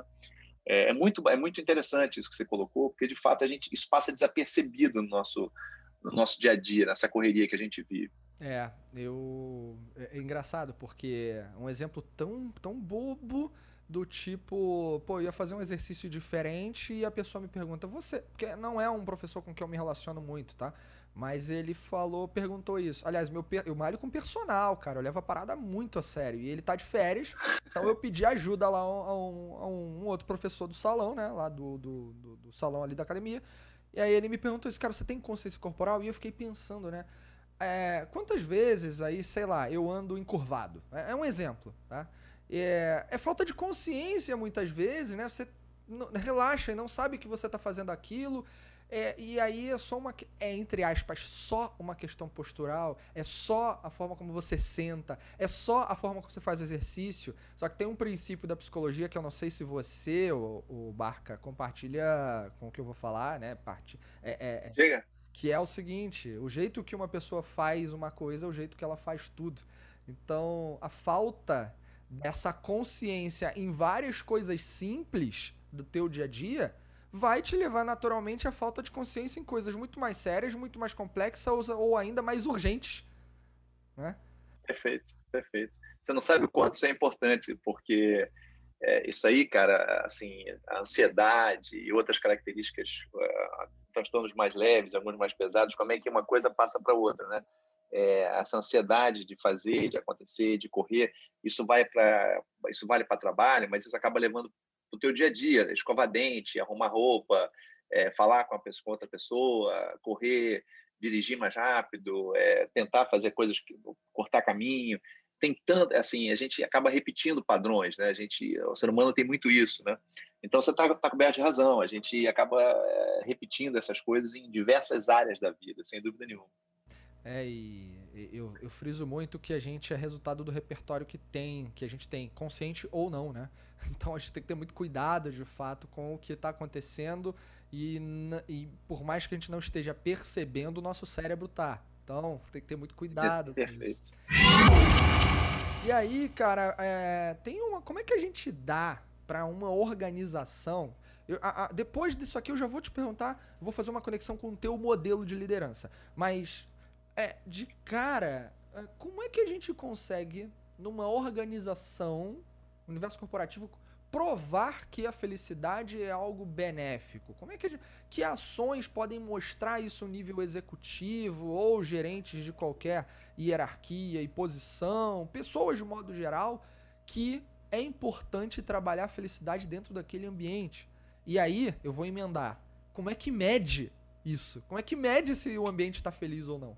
S2: É, é, muito, é muito interessante isso que você colocou, porque de fato a gente isso passa desapercebido no nosso, no nosso dia a dia, nessa correria que a gente vive.
S1: É, eu é, é engraçado porque um exemplo tão, tão bobo do tipo, pô, eu ia fazer um exercício diferente e a pessoa me pergunta, você, porque não é um professor com quem eu me relaciono muito, tá? Mas ele falou, perguntou isso. Aliás, meu, eu malho com personal, cara. Eu levo a parada muito a sério. E ele tá de férias, então eu pedi ajuda lá a um, a um, outro professor do salão, né? Lá do, do, do, do, salão ali da academia. E aí ele me perguntou isso, cara, você tem consciência corporal? E eu fiquei pensando, né? É, quantas vezes aí, sei lá, eu ando encurvado? É, é um exemplo, tá? É, é falta de consciência muitas vezes, né? Você relaxa e não sabe que você tá fazendo aquilo. É, e aí é só uma. É, entre aspas, só uma questão postural. É só a forma como você senta. É só a forma como você faz o exercício. Só que tem um princípio da psicologia que eu não sei se você, o, o Barca, compartilha com o que eu vou falar, né? Parte. É, é, é
S2: Chega.
S1: Que é o seguinte: o jeito que uma pessoa faz uma coisa é o jeito que ela faz tudo. Então, a falta dessa consciência em várias coisas simples do teu dia a dia vai te levar naturalmente à falta de consciência em coisas muito mais sérias, muito mais complexas ou, ainda mais urgentes. Né?
S2: Perfeito, perfeito. Você não sabe o quanto isso é importante, porque é, isso aí, cara, assim, a ansiedade e outras características, uh, transtornos mais leves, alguns mais pesados, como é que uma coisa passa para outra, né? É, essa ansiedade de fazer, de acontecer, de correr, isso vai para isso vale para trabalho, mas isso acaba levando o teu dia a dia, escovar dente, arrumar roupa, é, falar com, pessoa, com outra pessoa, correr, dirigir mais rápido, é, tentar fazer coisas, que, cortar caminho. Tem tanto, assim, a gente acaba repetindo padrões, né? A gente, o ser humano tem muito isso, né? Então você está tá coberto de razão. A gente acaba é, repetindo essas coisas em diversas áreas da vida, sem dúvida nenhuma.
S1: É, e eu, eu friso muito que a gente é resultado do repertório que tem, que a gente tem, consciente ou não, né? Então a gente tem que ter muito cuidado, de fato, com o que está acontecendo e, e por mais que a gente não esteja percebendo, o nosso cérebro tá. Então tem que ter muito cuidado.
S2: Perfeito.
S1: E aí, cara, é, tem uma. Como é que a gente dá para uma organização? Eu, a, a, depois disso aqui eu já vou te perguntar, vou fazer uma conexão com o teu modelo de liderança. Mas é, de cara, é, como é que a gente consegue, numa organização, universo corporativo, provar que a felicidade é algo benéfico? Como é que, gente, que ações podem mostrar isso no nível executivo ou gerentes de qualquer hierarquia e posição, pessoas de modo geral, que é importante trabalhar a felicidade dentro daquele ambiente? E aí, eu vou emendar. Como é que mede isso? Como é que mede se o ambiente está feliz ou não?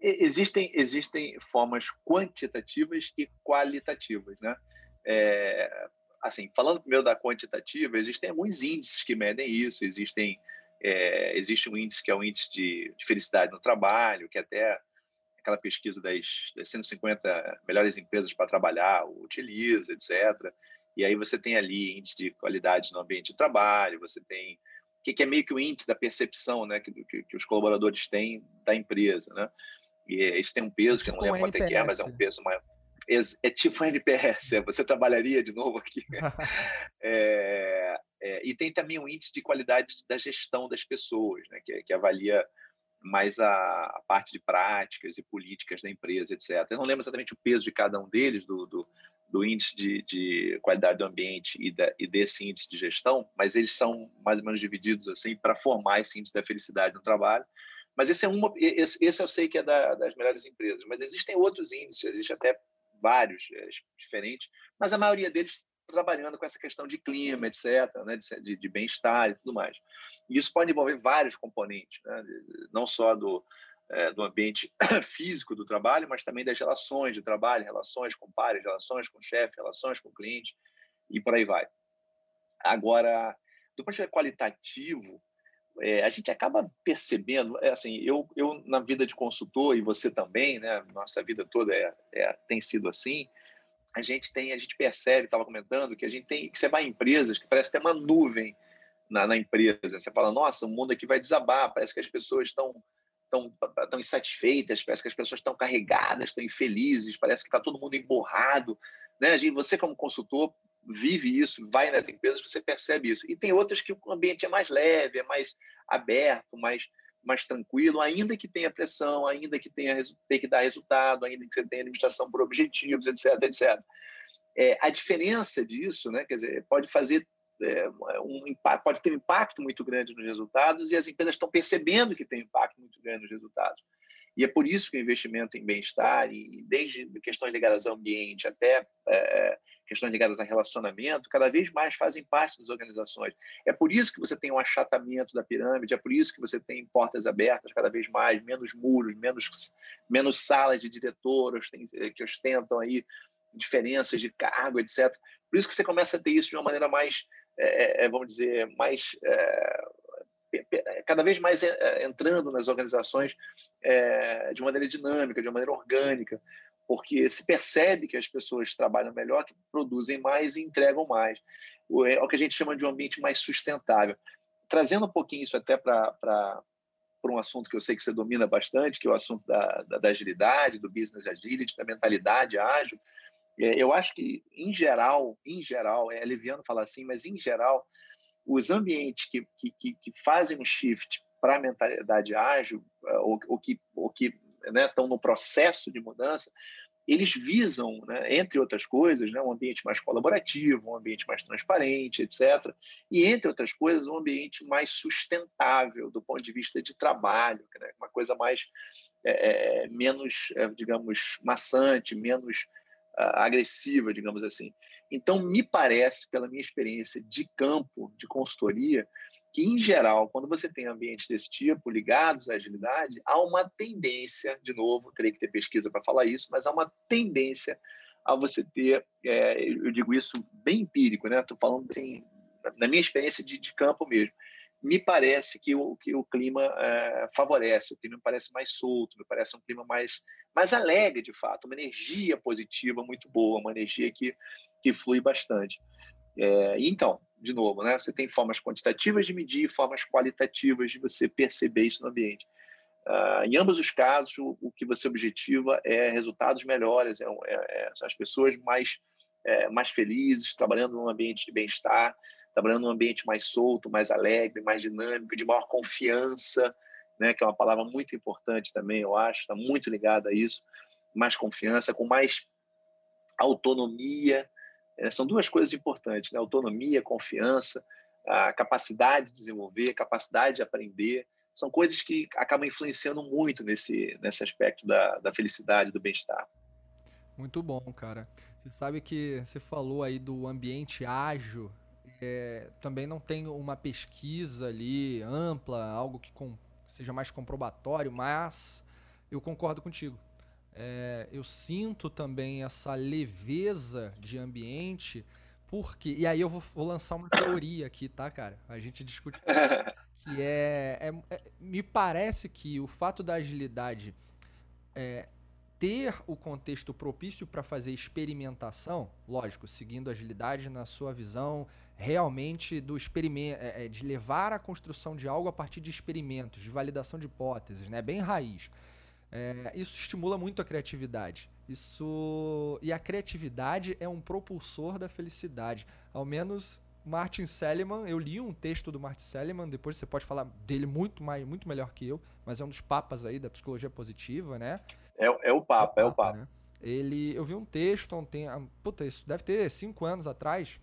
S2: Existem, existem formas quantitativas e qualitativas, né? É, assim, falando primeiro da quantitativa, existem alguns índices que medem isso. Existem, é, existe um índice que é o índice de, de, felicidade no trabalho, que até aquela pesquisa das, das 150 melhores empresas para trabalhar utiliza, etc. E aí você tem ali índice de qualidade no ambiente de trabalho, você tem que, que é meio que o índice da percepção, né, que, que, que os colaboradores têm da empresa, né? E isso tem um peso, tipo que eu não lembro quanto é que é, mas é um peso maior é tipo a NPS, você trabalharia de novo aqui. é, é, e tem também um índice de qualidade da gestão das pessoas, né, que, que avalia mais a, a, parte de práticas e políticas da empresa, etc. Eu não lembro exatamente o peso de cada um deles, do, do, do índice de, de, qualidade do ambiente e, da, e, desse índice de gestão, mas eles são mais ou menos divididos assim para formar esse índice da felicidade no trabalho. Mas esse é uma, esse, esse eu sei que é da, das melhores empresas, mas existem outros índices, existe até vários é, diferentes, mas a maioria deles trabalhando com essa questão de clima, etc., né, de, de bem-estar e tudo mais. E isso pode envolver vários componentes, né, não só do, é, do ambiente físico do trabalho, mas também das relações de trabalho, relações com pares, relações com chefe, relações com cliente e por aí vai. Agora, do ponto de vista qualitativo, é, a gente acaba percebendo, é, assim, eu, eu na vida de consultor e você também, né, nossa vida toda é, é tem sido assim, a gente tem, a gente percebe, estava comentando, que a gente tem, que você vai em empresas que parece ter uma nuvem na, na, empresa, você fala, nossa, o mundo aqui vai desabar, parece que as pessoas estão tão, tão insatisfeitas, parece que as pessoas estão carregadas, estão infelizes, parece que está todo mundo emborrado, né? Você como consultor vive isso, vai nas empresas, você percebe isso. E tem outras que o ambiente é mais leve, é mais aberto, mais, mais tranquilo, ainda que tenha pressão, ainda que tenha tem que dar resultado, ainda que você tenha administração por objetivos, etc, etc. É, a diferença disso, né, quer dizer, pode fazer é, um pode ter um impacto muito grande nos resultados e as empresas estão percebendo que tem impacto muito grande nos resultados. E é por isso que o investimento em bem-estar, e desde questões ligadas ao ambiente até é, questões ligadas a relacionamento, cada vez mais fazem parte das organizações. É por isso que você tem um achatamento da pirâmide, é por isso que você tem portas abertas cada vez mais, menos muros, menos, menos salas de diretoras eh, que ostentam aí diferenças de cargo, etc. Por isso que você começa a ter isso de uma maneira mais, é, é, vamos dizer, mais é, cada vez mais entrando nas organizações é, de maneira dinâmica, de maneira orgânica, porque se percebe que as pessoas trabalham melhor, que produzem mais e entregam mais. É o que a gente chama de um ambiente mais sustentável. Trazendo um pouquinho isso até para um assunto que eu sei que você domina bastante, que é o assunto da, da, da agilidade, do business agility, da mentalidade ágil. É, eu acho que, em geral, em geral, é aliviando falar assim, mas em geral, os ambientes que, que, que fazem um shift para a mentalidade ágil, é, ou, ou que, ou que né, estão no processo de mudança, eles visam, né, entre outras coisas, né, um ambiente mais colaborativo, um ambiente mais transparente, etc. E, entre outras coisas, um ambiente mais sustentável do ponto de vista de trabalho, né, uma coisa mais é, menos, é, digamos, maçante, menos agressiva, digamos assim. Então, me parece, pela minha experiência de campo, de consultoria, que, em geral, quando você tem ambientes desse tipo, ligados à agilidade, há uma tendência, de novo, teria que ter pesquisa para falar isso, mas há uma tendência a você ter, é, eu digo isso bem empírico, né? Estou falando assim, na minha experiência de, de, campo mesmo. Me parece que o, que o clima é, favorece, o clima me parece mais solto, me parece um clima mais, mais alegre, de fato, uma energia positiva muito boa, uma energia que, que flui bastante. É, então, de novo, né, você tem formas quantitativas de medir, formas qualitativas de você perceber isso no ambiente. Uh, em ambos os casos, o, o, que você objetiva é resultados melhores, é, é, é as pessoas mais, é, mais felizes, trabalhando num ambiente de bem-estar, trabalhando num ambiente mais solto, mais alegre, mais dinâmico, de maior confiança, né, que é uma palavra muito importante também, eu acho, está muito ligada a isso, mais confiança, com mais autonomia. É, são duas coisas importantes, né? autonomia, confiança, a capacidade de desenvolver, capacidade de aprender, são coisas que acabam influenciando muito nesse, nesse aspecto da, da felicidade, do bem-estar.
S1: Muito bom, cara. Você sabe que você falou aí do ambiente ágil. É, também não tem uma pesquisa ali ampla, algo que com, seja mais comprobatório, mas eu concordo contigo. É, eu sinto também essa leveza de ambiente, porque. E aí eu vou, vou lançar uma teoria aqui, tá, cara? A gente discute. que é, é, é, me parece que o fato da agilidade é, ter o contexto propício para fazer experimentação, lógico, seguindo a agilidade na sua visão realmente do experimento, é, é, de levar a construção de algo a partir de experimentos, de validação de hipóteses, né, bem raiz. É, isso estimula muito a criatividade. Isso e a criatividade é um propulsor da felicidade, ao menos Martin Seligman, eu li um texto do Martin Seligman, depois você pode falar dele muito mais, muito melhor que eu, mas é um dos papas aí da psicologia positiva, né?
S2: É, é o papa, é o papa. Né?
S1: Ele, eu vi um texto ontem, puta, isso deve ter cinco anos atrás,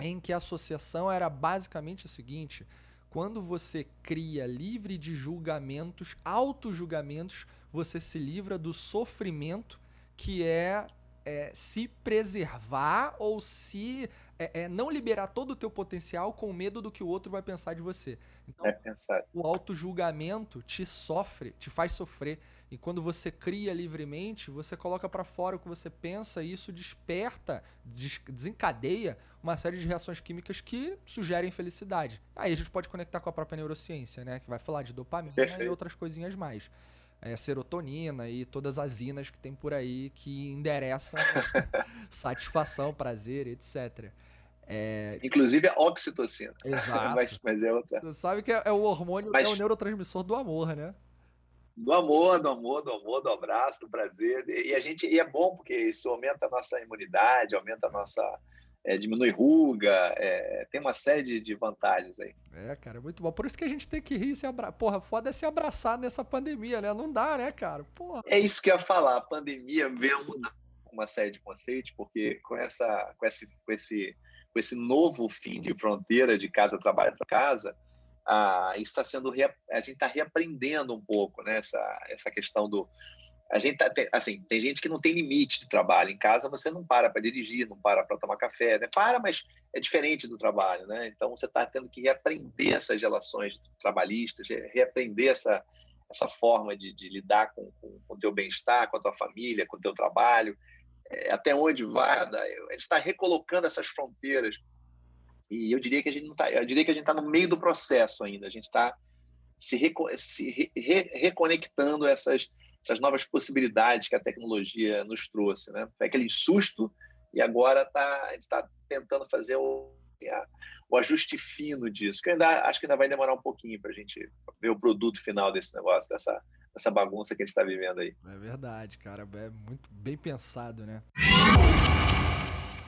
S1: em que a associação era basicamente o seguinte: quando você cria livre de julgamentos, auto-julgamentos, você se livra do sofrimento que é é, se preservar ou se é, é, não liberar todo o teu potencial com medo do que o outro vai pensar de você.
S2: Então, é pensar.
S1: o auto-julgamento te sofre, te faz sofrer. E quando você cria livremente, você coloca para fora o que você pensa e isso desperta, des desencadeia uma série de reações químicas que sugerem felicidade. Aí a gente pode conectar com a própria neurociência, né? Que vai falar de dopamina Perfeito. e outras coisinhas mais é, serotonina e todas as inas que tem por aí que endereçam satisfação, prazer, etc.
S2: É... Inclusive a oxitocina.
S1: Exato.
S2: mas, mas, é outra.
S1: Você sabe que é, é o hormônio, mas... é o neurotransmissor do amor, né?
S2: Do amor, do amor, do amor, do abraço, do prazer. E a gente e é bom porque isso aumenta a nossa imunidade, aumenta a nossa é, diminui ruga, é, tem uma série de, de, vantagens aí.
S1: É, cara, muito bom. Por isso que a gente tem que rir e se abraçar. Porra, foda é se abraçar nessa pandemia, né? Não dá, né, cara? Porra.
S2: É isso que eu ia falar. A pandemia veio mudar uma série de conceitos, porque com, essa, com, esse, com, esse, com esse novo fim de fronteira de casa, trabalho para casa, a, isso está sendo. A gente está reaprendendo um pouco né, essa, essa questão do a gente tá, assim, tem gente que não tem limite de trabalho. Em casa você não para para dirigir, não para para tomar café, né? Para, mas é diferente do trabalho, né? Então você está tendo que reaprender essas relações trabalhistas, reaprender essa essa forma de, de lidar com, com, com o teu bem-estar, com a tua família, com o teu trabalho, é, até onde vai. A gente está recolocando essas fronteiras e eu diria que a gente não tá, eu diria que a gente está no meio do processo ainda. A gente está se, reco se re reconectando essas essas novas possibilidades que a tecnologia nos trouxe. Né? Foi aquele susto e agora tá, a gente está tentando fazer o, o ajuste fino disso, que ainda, acho que ainda vai demorar um pouquinho para a gente ver o produto final desse negócio, dessa, dessa bagunça que a gente está vivendo aí.
S1: É verdade, cara. É muito bem pensado, né?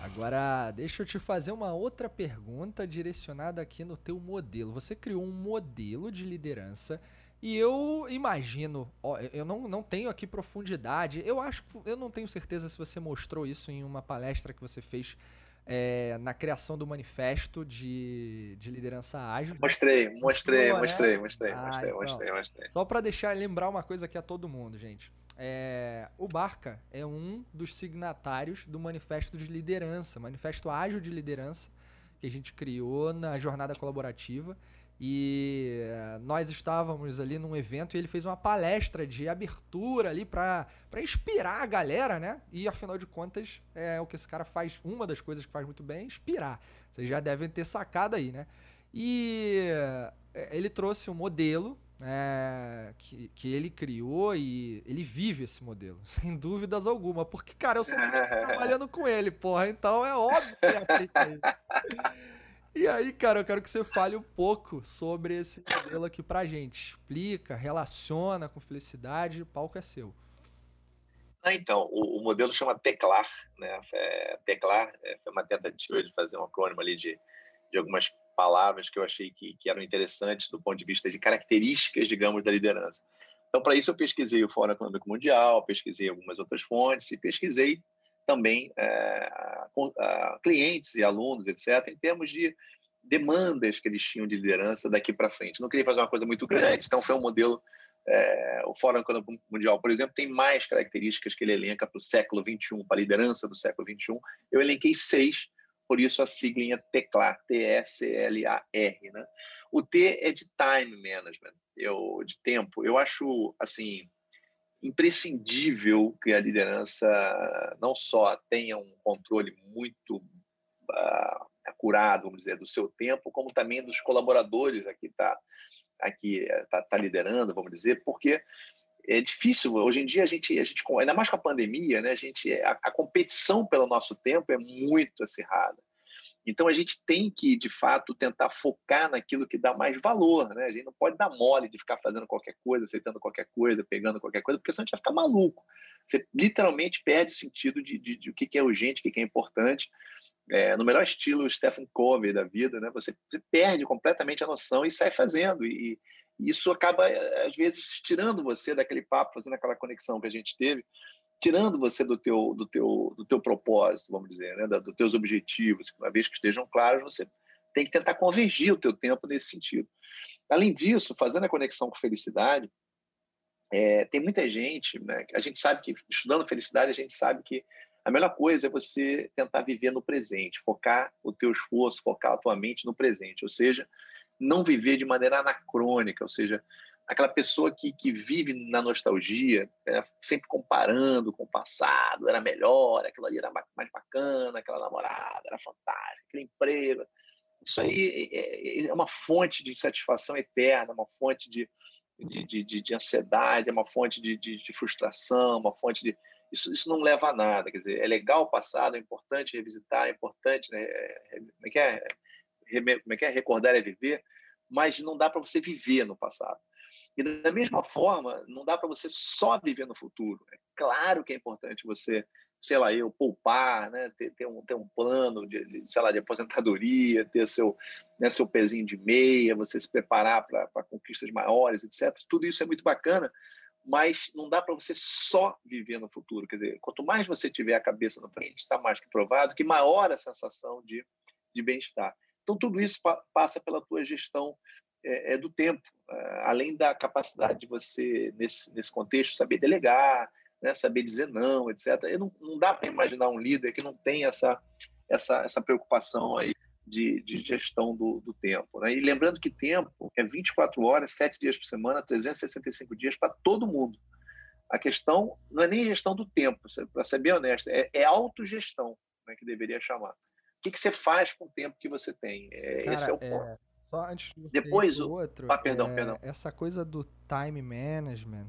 S1: Agora, deixa eu te fazer uma outra pergunta direcionada aqui no teu modelo. Você criou um modelo de liderança e eu imagino, ó, eu não, não tenho aqui profundidade, eu acho eu não tenho certeza se você mostrou isso em uma palestra que você fez é, na criação do manifesto de, de liderança ágil.
S2: Mostrei, mostrei, mostrei, né? mostrei, ah, mostrei, então. mostrei, mostrei.
S1: Só para deixar lembrar uma coisa aqui a todo mundo, gente. É, o Barca é um dos signatários do manifesto de liderança, manifesto ágil de liderança que a gente criou na jornada colaborativa. E eh, nós estávamos ali num evento e ele fez uma palestra de abertura ali para inspirar a galera, né? E afinal de contas, é o que esse cara faz, uma das coisas que faz muito bem é inspirar. Vocês já devem ter sacado aí, né? E eh, ele trouxe um modelo é, que, que ele criou e ele vive esse modelo, sem dúvidas alguma. Porque, cara, eu sou trabalhando com ele, porra, então é óbvio que ele aplica isso. E aí, cara, eu quero que você fale um pouco sobre esse modelo aqui pra gente. Explica, relaciona com felicidade, o palco é seu.
S2: Ah, então, o, o, modelo chama Teclar, né? É, Teclar é, foi uma tentativa de fazer um acrônimo ali de, de algumas palavras que eu achei que, que eram interessantes do ponto de vista de características, digamos, da liderança. Então, para isso, eu pesquisei o Fórum Econômico Mundial, pesquisei algumas outras fontes e pesquisei também é, clientes e alunos, etc., em termos de demandas que eles tinham de liderança daqui para frente. Não queria fazer uma coisa muito grande, então foi um modelo. É, o Fórum Econômico Mundial, por exemplo, tem mais características que ele elenca para o século XXI, para a liderança do século XXI. Eu elenquei seis, por isso a siglinha TECLAR, T-S-L-A-R. Né? O T é de time management, eu, de tempo. Eu acho, assim, imprescindível que a liderança não só tenha um controle muito uh, acurado, vamos dizer, do seu tempo, como também dos colaboradores aqui está aqui tá, tá liderando, vamos dizer, porque é difícil hoje em dia a gente a gente ainda mais com a pandemia, né? A gente a, a competição pelo nosso tempo é muito acirrada. Então a gente tem que, de fato, tentar focar naquilo que dá mais valor, né? A gente não pode dar mole de ficar fazendo qualquer coisa, aceitando qualquer coisa, pegando qualquer coisa, porque senão a gente vai ficar maluco. Você literalmente perde o sentido de, de, de o que é urgente, o que é importante. É, no melhor estilo Stephen Covey da vida, né? Você, você, perde completamente a noção e sai fazendo. E isso acaba, às vezes, tirando você daquele papo, fazendo aquela conexão que a gente teve tirando você do teu, do teu, do teu propósito, vamos dizer, né? dos teus objetivos, uma vez que estejam claros, você tem que tentar convergir o teu tempo nesse sentido. Além disso, fazendo a conexão com felicidade, é, tem muita gente, né? a gente sabe que, estudando felicidade, a gente sabe que a melhor coisa é você tentar viver no presente, focar o teu esforço, focar a tua mente no presente, ou seja, não viver de maneira anacrônica, ou seja, aquela pessoa que, que vive na nostalgia, é, sempre comparando com o passado, era melhor, aquilo ali era mais bacana, aquela namorada era fantástica, aquele emprego. Isso aí é, é, é uma fonte de satisfação eterna, uma fonte de, de, de, de ansiedade, é uma fonte de, de, de, frustração, uma fonte de. Isso, isso não leva a nada. Quer dizer, é legal o passado, é importante revisitar, é importante. Né, como, é que é? Como é que é? Recordar é viver, mas não dá para você viver no passado. E da mesma forma, não dá para você só viver no futuro. É claro que é importante você, sei lá, eu poupar, né? ter, ter, um, ter um plano de, de, sei lá, de aposentadoria, ter seu, né, seu pezinho de meia, você se preparar para conquistas maiores, etc. Tudo isso é muito bacana, mas não dá para você só viver no futuro. Quer dizer, quanto mais você tiver a cabeça no frente, está mais que provado que maior a sensação de, de bem-estar. Então, tudo isso pa passa pela tua gestão é, é do tempo, é, além da capacidade de você, nesse, nesse contexto, saber delegar, né, saber dizer não, etc. Não, não, dá para imaginar um líder que não tem essa, essa, essa preocupação aí de, de gestão do, do tempo. Né? E lembrando que tempo é 24 horas, 7 dias por semana, 365 dias para todo mundo. A questão não é nem gestão do tempo, para ser bem honesto, é, é autogestão né, que deveria chamar. O que, que, você faz com o tempo que você tem? É, Cara, esse é o ponto. É
S1: só antes de
S2: Depois
S1: o outro,
S2: ah, perdão,
S1: é,
S2: perdão.
S1: Essa coisa do time management,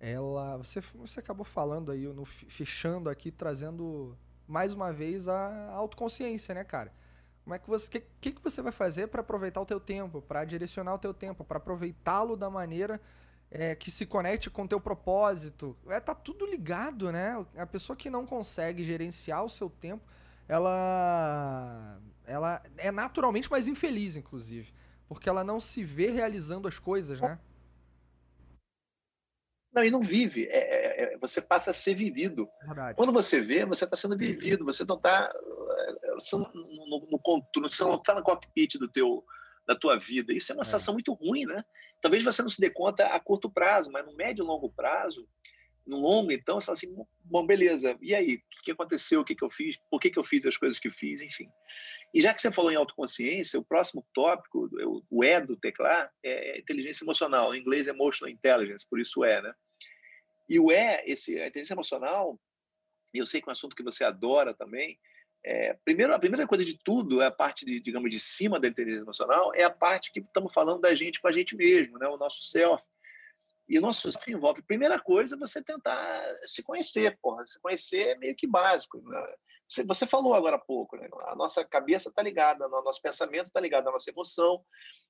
S1: ela você você acabou falando aí no fechando aqui trazendo mais uma vez a autoconsciência, né, cara? Como é que você que, que, que você vai fazer para aproveitar o teu tempo, para direcionar o teu tempo, para aproveitá-lo da maneira é, que se conecte com o teu propósito? É, tá tudo ligado, né? A pessoa que não consegue gerenciar o seu tempo, ela ela é naturalmente mais infeliz, inclusive. Porque ela não se vê realizando as coisas, né?
S2: Não, e não vive. É, é, você passa a ser vivido. Verdade. Quando você vê, você está sendo vivido, você não está no, no, no controle, você não está no cockpit do teu, da tua vida. Isso é uma sensação muito ruim, né? Talvez você não se dê conta a curto prazo, mas no médio e longo prazo, no longo, então, você fala assim, bom, beleza, e aí? O que aconteceu? O que, eu fiz? Por que, eu fiz as coisas que fiz? Enfim. E já que você falou em autoconsciência, o próximo tópico, o E do teclar, é inteligência emocional. Em inglês, emotional intelligence, por isso é, né? E o E, esse, a inteligência emocional, e eu sei que é um assunto que você adora também, é, primeiro, a primeira coisa de tudo, é a parte, de, digamos, de cima da inteligência emocional, é a parte que estamos falando da gente com a gente mesmo, né? o nosso self. E o nosso self envolve, primeira coisa, você tentar se conhecer, porra. Se conhecer é meio que básico. Né? Você, você falou agora há pouco, né? a nossa cabeça está ligada, o nosso pensamento está ligado à nossa emoção,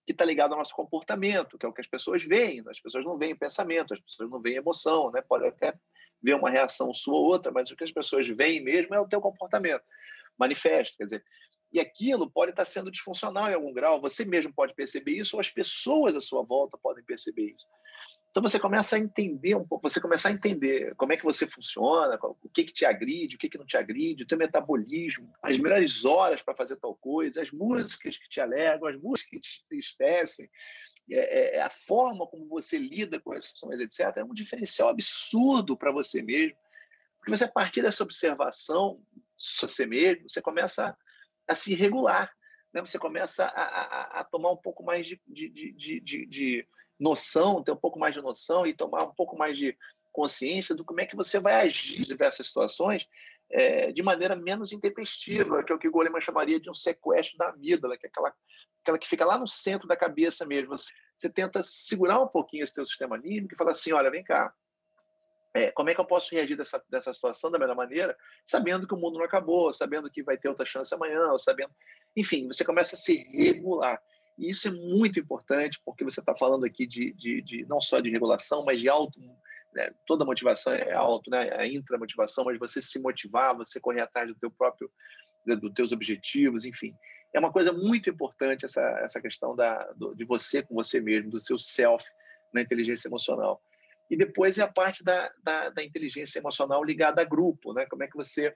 S2: que está ligado ao nosso comportamento, que é o que as pessoas veem. As pessoas não veem pensamento, as pessoas não veem emoção, né? Pode até ver uma reação sua ou outra, mas o que as pessoas veem mesmo é o teu comportamento manifesto. Quer dizer, e aquilo pode estar sendo disfuncional em algum grau, você mesmo pode perceber isso, ou as pessoas à sua volta podem perceber isso. Então você começa a entender um pouco, você começa a entender como é que você funciona, o que que te agride, o que que não te agride, o teu metabolismo, as melhores horas para fazer tal coisa, as músicas que te alegram, as músicas que te entristecem, é, é, é, a forma como você lida com as situações, etc. É um diferencial absurdo para você mesmo, porque você a partir dessa observação você mesmo, você começa a se regular, né? você começa a, a, a tomar um pouco mais de, de, de, de noção, ter um pouco mais de noção e tomar um pouco mais de consciência do como é que você vai agir em diversas situações é, de maneira menos intempestiva, que é o que o Goleman chamaria de um sequestro da amígdala, que é aquela, aquela que fica lá no centro da cabeça mesmo. Você, você tenta segurar um pouquinho esse teu sistema anímico e falar assim, olha, vem cá, é, como é que eu posso reagir dessa, dessa situação da melhor maneira, sabendo que o mundo não acabou, sabendo que vai ter outra chance amanhã, ou sabendo. Enfim, você começa a se regular. E isso é muito importante, porque você está falando aqui de, de, de, não só de regulação, mas de auto. Né? Toda motivação é auto, né? a intramotivação, mas você se motivar, você correr atrás do teu próprio, dos teus objetivos, enfim. É uma coisa muito importante essa, essa questão da, do, de você com você mesmo, do seu self na inteligência emocional. E depois é a parte da, da, da, inteligência emocional ligada a grupo, né? Como é que você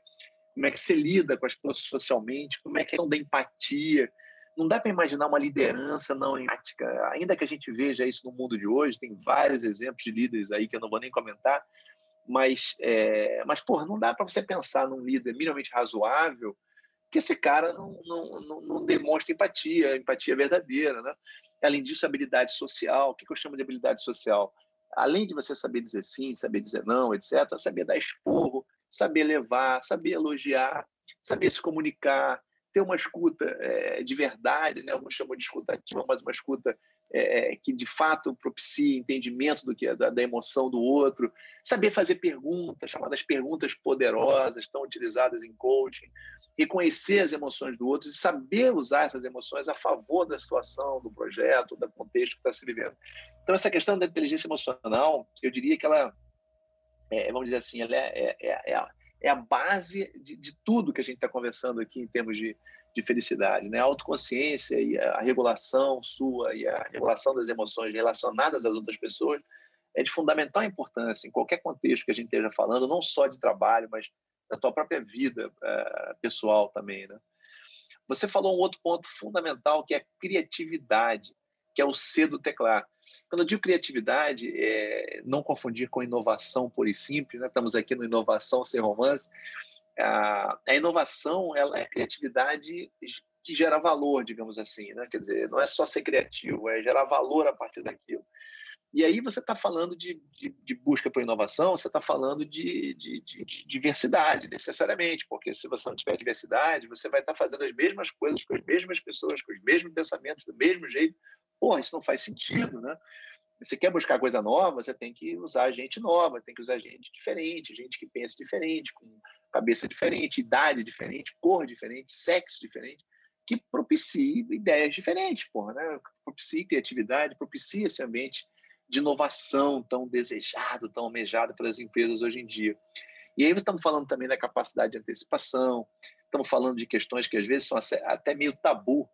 S2: como é que você lida com as pessoas socialmente, como é que é a da empatia. Não dá para imaginar uma liderança não empática, ainda que a gente veja isso no mundo de hoje, tem vários exemplos de líderes aí que eu não vou nem comentar, mas, é, mas porra, não dá para você pensar num líder minimamente razoável que esse cara não, não, não, não demonstra empatia, empatia verdadeira, né? Além disso, habilidade social. O que eu chamo de habilidade social? além de você saber dizer sim, saber dizer não, etc., saber dar esporro, saber levar, saber elogiar, saber se comunicar, ter uma escuta é, de verdade, né? alguns chamam de escuta ativa, mas uma escuta é, que de fato propicie entendimento do que é da, da, emoção do outro, saber fazer perguntas, chamadas perguntas poderosas, tão utilizadas em coaching, reconhecer as emoções do outro e saber usar essas emoções a favor da situação, do projeto, do contexto que está se vivendo. Então, essa questão da inteligência emocional, eu diria que ela, é, vamos dizer assim, ela é, é, é, a, base de, de, tudo que a gente está conversando aqui em termos de, de felicidade. Né? A autoconsciência e a regulação sua e a regulação das emoções relacionadas às outras pessoas é de fundamental importância em qualquer contexto que a gente esteja falando, não só de trabalho, mas da tua própria vida uh, pessoal também, né? Você falou um outro ponto fundamental que é a criatividade, que é o C do teclado. Quando eu digo criatividade, é não confundir com inovação pura e simples, né? estamos aqui no Inovação Sem Romance. A, a inovação ela é criatividade que gera valor, digamos assim. Né? Quer dizer, não é só ser criativo, é gerar valor a partir daquilo. E aí você está falando de, de, de, busca por inovação, você está falando de, de, diversidade, necessariamente, porque se você não tiver diversidade, você vai estar tá fazendo as mesmas coisas com as mesmas pessoas, com os mesmos pensamentos, do mesmo jeito. Porra, isso não faz sentido, né? Você quer buscar coisa nova, você tem que usar gente nova, tem que usar gente diferente, gente que pensa diferente, com cabeça diferente, idade diferente, cor diferente, sexo diferente, que propicie ideias diferentes, porra, né? Propicie criatividade, propicie esse ambiente de inovação tão desejado, tão almejado pelas empresas hoje em dia. E aí estamos falando também da capacidade de antecipação, estamos falando de questões que às vezes são até meio tabu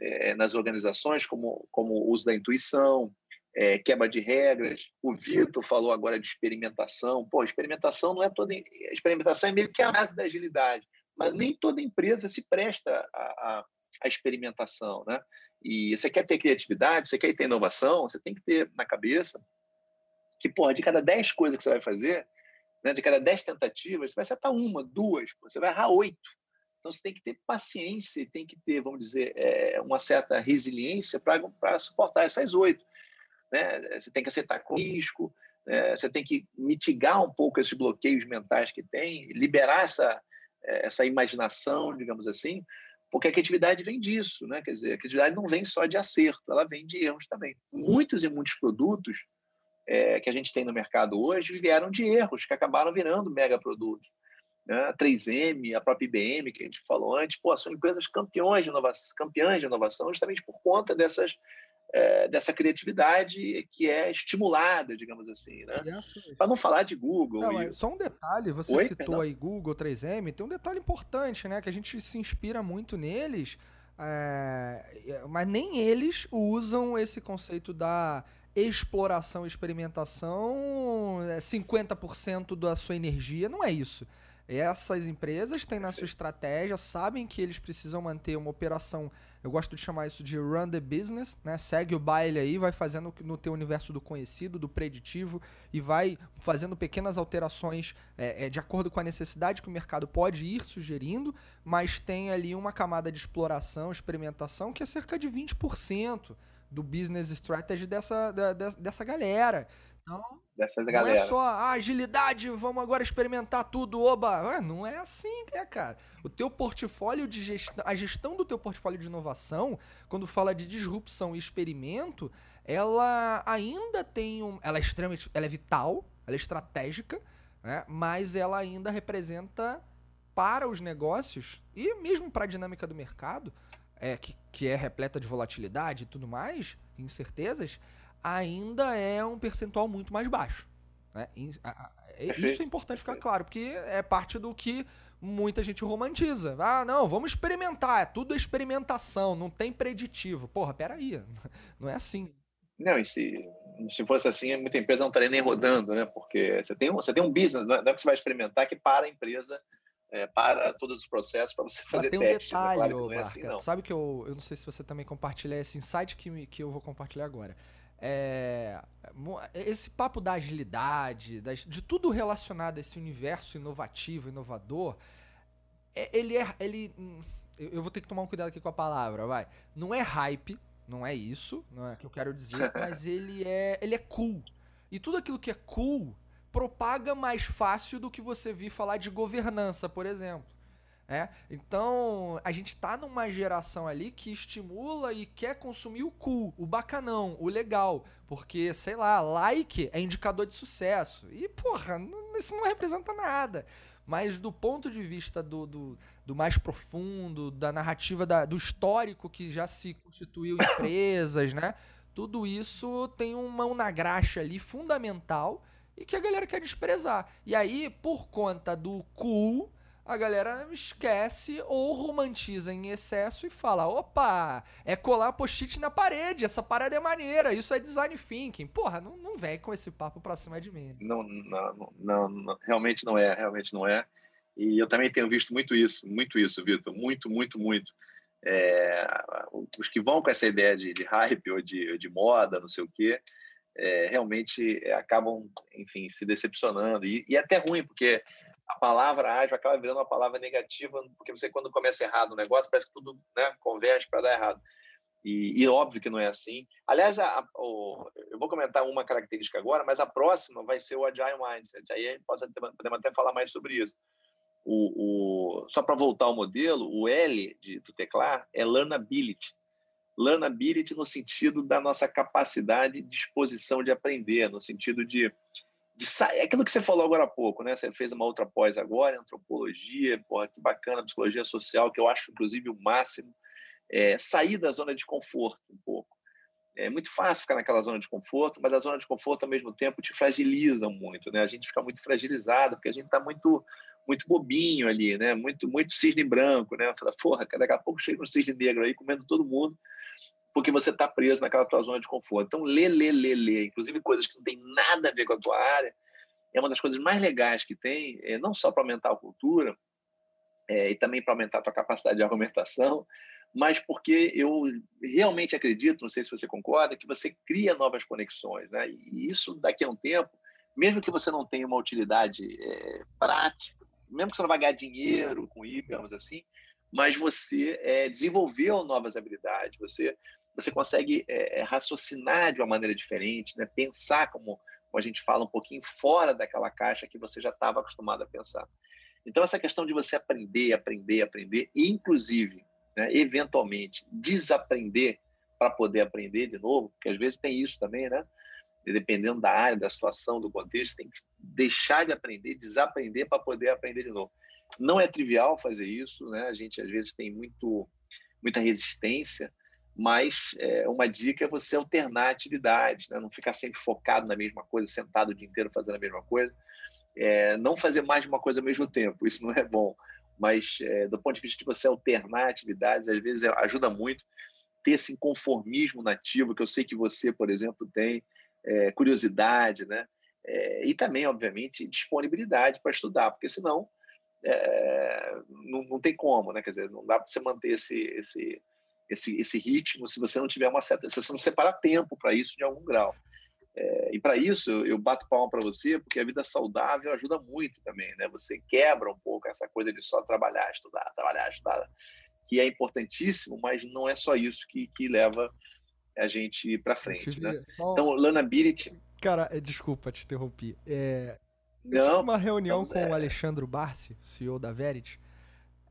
S2: é, nas organizações, como, como o uso da intuição, é, quebra de regras. O Vitor falou agora de experimentação. Pô, experimentação não é toda. Experimentação é meio que a base da agilidade, mas nem toda empresa se presta a, a, a experimentação. Né? E você quer ter criatividade, você quer ter inovação, você tem que ter na cabeça que, porra, de cada 10 coisas que você vai fazer, né, de cada 10 tentativas, você vai acertar uma, duas, você vai errar oito. Então, você tem que ter paciência, tem que ter, vamos dizer, é, uma certa resiliência para suportar essas oito. Né? Você tem que aceitar com risco, né? você tem que mitigar um pouco esses bloqueios mentais que tem, liberar essa, é, essa imaginação, digamos assim, porque a criatividade vem disso, né? Quer dizer, a criatividade não vem só de acerto, ela vem de erros também. Muitos e muitos produtos é, que a gente tem no mercado hoje vieram de erros que acabaram virando mega produtos. Né? A 3M, a própria IBM, que a gente falou antes, pô, são empresas campeões de inovação, campeãs de inovação justamente por conta dessas, é, dessa criatividade que é estimulada, digamos assim. Né? Para não falar de Google.
S1: Não, e... Só um detalhe, você Oi, citou perdão? aí Google, 3M, tem um detalhe importante, né? Que a gente se inspira muito neles, é, mas nem eles usam esse conceito da exploração e experimentação, 50% é da sua energia, não é isso. Essas empresas têm na sua estratégia, sabem que eles precisam manter uma operação, eu gosto de chamar isso de run the business, né? Segue o baile aí, vai fazendo no teu universo do conhecido, do preditivo e vai fazendo pequenas alterações é, é, de acordo com a necessidade que o mercado pode ir sugerindo, mas tem ali uma camada de exploração, experimentação que é cerca de 20% do business strategy dessa, da, dessa galera. Então,
S2: Dessas
S1: não
S2: galera.
S1: é só ah, agilidade, vamos agora experimentar tudo, oba. não é assim, né, cara? O teu portfólio de gestão, a gestão do teu portfólio de inovação, quando fala de disrupção e experimento, ela ainda tem um, ela é extremamente, ela é vital, ela é estratégica, né? Mas ela ainda representa para os negócios e mesmo para a dinâmica do mercado é, que, que é repleta de volatilidade e tudo mais, incertezas, ainda é um percentual muito mais baixo. Né? Isso é importante ficar claro, porque é parte do que muita gente romantiza. Ah, não, vamos experimentar, é tudo experimentação, não tem preditivo. Porra, peraí, não é assim.
S2: Não, e se, se fosse assim, muita empresa não estaria nem rodando, né? Porque você tem, você tem um business, não é que você vai experimentar que para a empresa é, para todos os processos para você fazer
S1: tem um. Detalhe, né? claro que é assim. Sabe que eu, eu não sei se você também compartilha esse insight que, que eu vou compartilhar agora. É, esse papo da agilidade, das, de tudo relacionado a esse universo inovativo, inovador, é, ele é. Ele, eu vou ter que tomar um cuidado aqui com a palavra, vai. Não é hype, não é isso, não é o que eu quero dizer, mas ele é, ele é cool. E tudo aquilo que é cool propaga mais fácil do que você vir falar de governança, por exemplo. É? Então, a gente tá numa geração ali que estimula e quer consumir o cool, o bacanão, o legal. Porque, sei lá, like é indicador de sucesso. E, porra, isso não representa nada. Mas do ponto de vista do, do, do mais profundo, da narrativa da, do histórico que já se constituiu empresas, né? Tudo isso tem uma mão na graxa ali fundamental e que a galera quer desprezar. E aí, por conta do cool, a galera esquece ou romantiza em excesso e fala: opa, é colar post-it na parede, essa parada é maneira, isso é design thinking. Porra, não, não vem com esse papo pra cima de mim.
S2: Não, não, não, não, realmente não é, realmente não é. E eu também tenho visto muito isso, muito isso, Vitor, muito, muito, muito. É, os que vão com essa ideia de, de hype ou de, de moda, não sei o quê, é, realmente é, acabam, enfim, se decepcionando. E, e é até ruim, porque a palavra ágil acaba virando uma palavra negativa, porque você, quando começa errado o negócio, parece que tudo né, converge para dar errado. E, e, óbvio que não é assim. Aliás, a, a, o, eu vou comentar uma característica agora, mas a próxima vai ser o Agile Mindset. Aí podemos até falar mais sobre isso. O, o só para voltar ao modelo, o L de, do teclar é Learnability learnability no sentido da nossa capacidade e disposição de aprender, no sentido de, de sair. É aquilo que você falou agora há pouco, né? Você fez uma outra pós agora, antropologia, porra, que bacana, psicologia social, que eu acho, inclusive, o máximo. É, sair da zona de conforto um pouco. É muito fácil ficar naquela zona de conforto, mas a zona de conforto, ao mesmo tempo, te fragiliza muito, né? A gente fica muito fragilizado, porque a gente está muito muito bobinho ali, né? Muito, muito cisne branco, né? Fala, porra, daqui a pouco chega um cisne negro aí comendo todo mundo porque você está preso naquela tua zona de conforto. Então, lê, lê, lê, lê, inclusive coisas que não tem nada a ver com a tua área, é uma das coisas mais legais que tem, é, não só para aumentar a cultura, é, e também para aumentar a tua capacidade de argumentação, mas porque eu realmente acredito, não sei se você concorda, que você cria novas conexões, né? E isso daqui a um tempo, mesmo que você não tenha uma utilidade é, prática, mesmo que você não vai ganhar dinheiro com isso, digamos assim, mas você é, desenvolveu novas habilidades, você você consegue é, é, raciocinar de uma maneira diferente, né? Pensar como, como a gente fala um pouquinho fora daquela caixa que você já estava acostumado a pensar. Então essa questão de você aprender, aprender, aprender, e inclusive né, eventualmente desaprender para poder aprender de novo, porque às vezes tem isso também, né? E dependendo da área, da situação, do contexto, tem que deixar de aprender, desaprender para poder aprender de novo. Não é trivial fazer isso, né? A gente às vezes tem muito, muita resistência, mas é, uma dica é você alternar atividades, né? não ficar sempre focado na mesma coisa, sentado o dia inteiro fazendo a mesma coisa. É, não fazer mais de uma coisa ao mesmo tempo, isso não é bom mas é, do ponto de vista de você alternar atividades, às vezes ajuda muito ter esse conformismo nativo, que eu sei que você, por exemplo, tem, curiosidade, né? E também, obviamente, disponibilidade para estudar, porque senão não, não tem como, né? Quer dizer, não dá para você manter esse, esse, esse, esse ritmo se você não tiver uma certa. Se você não separar tempo para isso de algum grau. É, e para isso eu bato palma para você, porque a vida saudável ajuda muito também, né? Você quebra um pouco essa coisa de só trabalhar, estudar, trabalhar, estudar, que é importantíssimo, mas não é só isso que, que leva a gente para frente, né? Só... Então, Lana Birit...
S1: Cara, é, desculpa te interromper. É... Eu tive uma reunião com é... o Alexandre Barsi, CEO da Verit.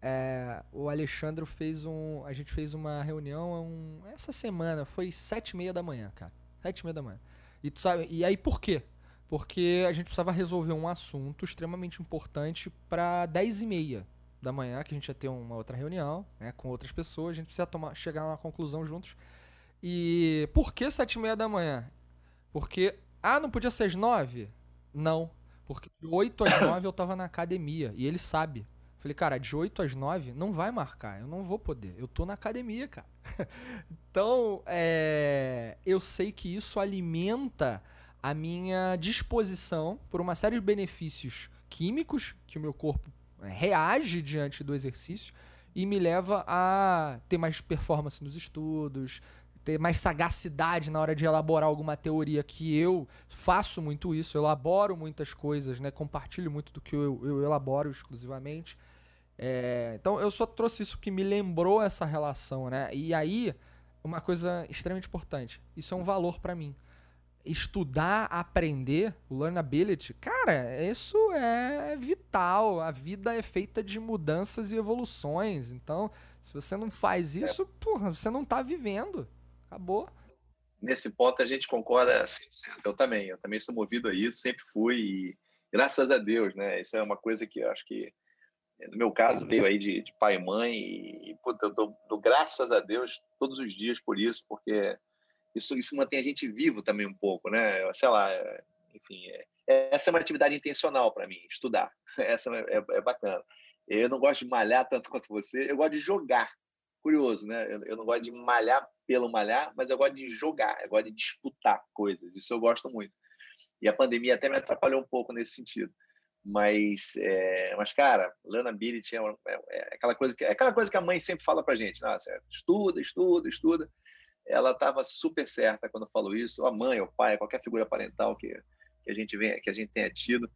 S1: É, o Alexandre fez um. A gente fez uma reunião um, essa semana, foi sete e meia da manhã, cara. Sete e meia da manhã. E, tu sabe, e aí por quê? Porque a gente precisava resolver um assunto extremamente importante para 10 e meia da manhã, que a gente ia ter uma outra reunião né, com outras pessoas, a gente precisa tomar, chegar a uma conclusão juntos. E por que 7 e meia da manhã? Porque, ah, não podia ser às 9? Não, porque de 8 às 9 eu tava na academia, e ele sabe. Falei, cara, de 8 às 9 não vai marcar, eu não vou poder. Eu tô na academia, cara. então, é, eu sei que isso alimenta a minha disposição por uma série de benefícios químicos que o meu corpo é, reage diante do exercício e me leva a ter mais performance nos estudos, ter mais sagacidade na hora de elaborar alguma teoria que eu faço muito isso, elaboro muitas coisas, né? Compartilho muito do que eu, eu elaboro exclusivamente. É, então eu só trouxe isso que me lembrou essa relação, né? E aí, uma coisa extremamente importante, isso é um valor para mim. Estudar, aprender, o learnability, cara, isso é vital. A vida é feita de mudanças e evoluções. Então, se você não faz é. isso, é. porra, você não tá vivendo. Acabou.
S2: Nesse ponto a gente concorda 100%. Eu também, eu também sou movido a isso, sempre fui e graças a Deus, né? Isso é uma coisa que eu acho que no meu caso, veio aí de, de pai e mãe, e, puta, eu dou, dou, graças a Deus todos os dias por isso, porque isso, isso mantém a gente vivo também um pouco, né? Sei lá, enfim, é, essa é uma atividade intencional para mim, estudar. Essa é, é, é, bacana. Eu não gosto de malhar tanto quanto você, eu gosto de jogar. Curioso, né? Eu, eu não gosto de malhar pelo malhar, mas eu gosto de jogar, eu gosto de disputar coisas. Isso eu gosto muito. E a pandemia até me atrapalhou um pouco nesse sentido. Mas, é, mas cara, Lana Billet é, é, aquela coisa que é aquela coisa que a mãe sempre fala para gente, nossa, estuda, estuda, estuda. Ela estava super certa quando falou isso. A mãe, o pai, qualquer figura parental que, que a gente vem, que a gente tenha tido.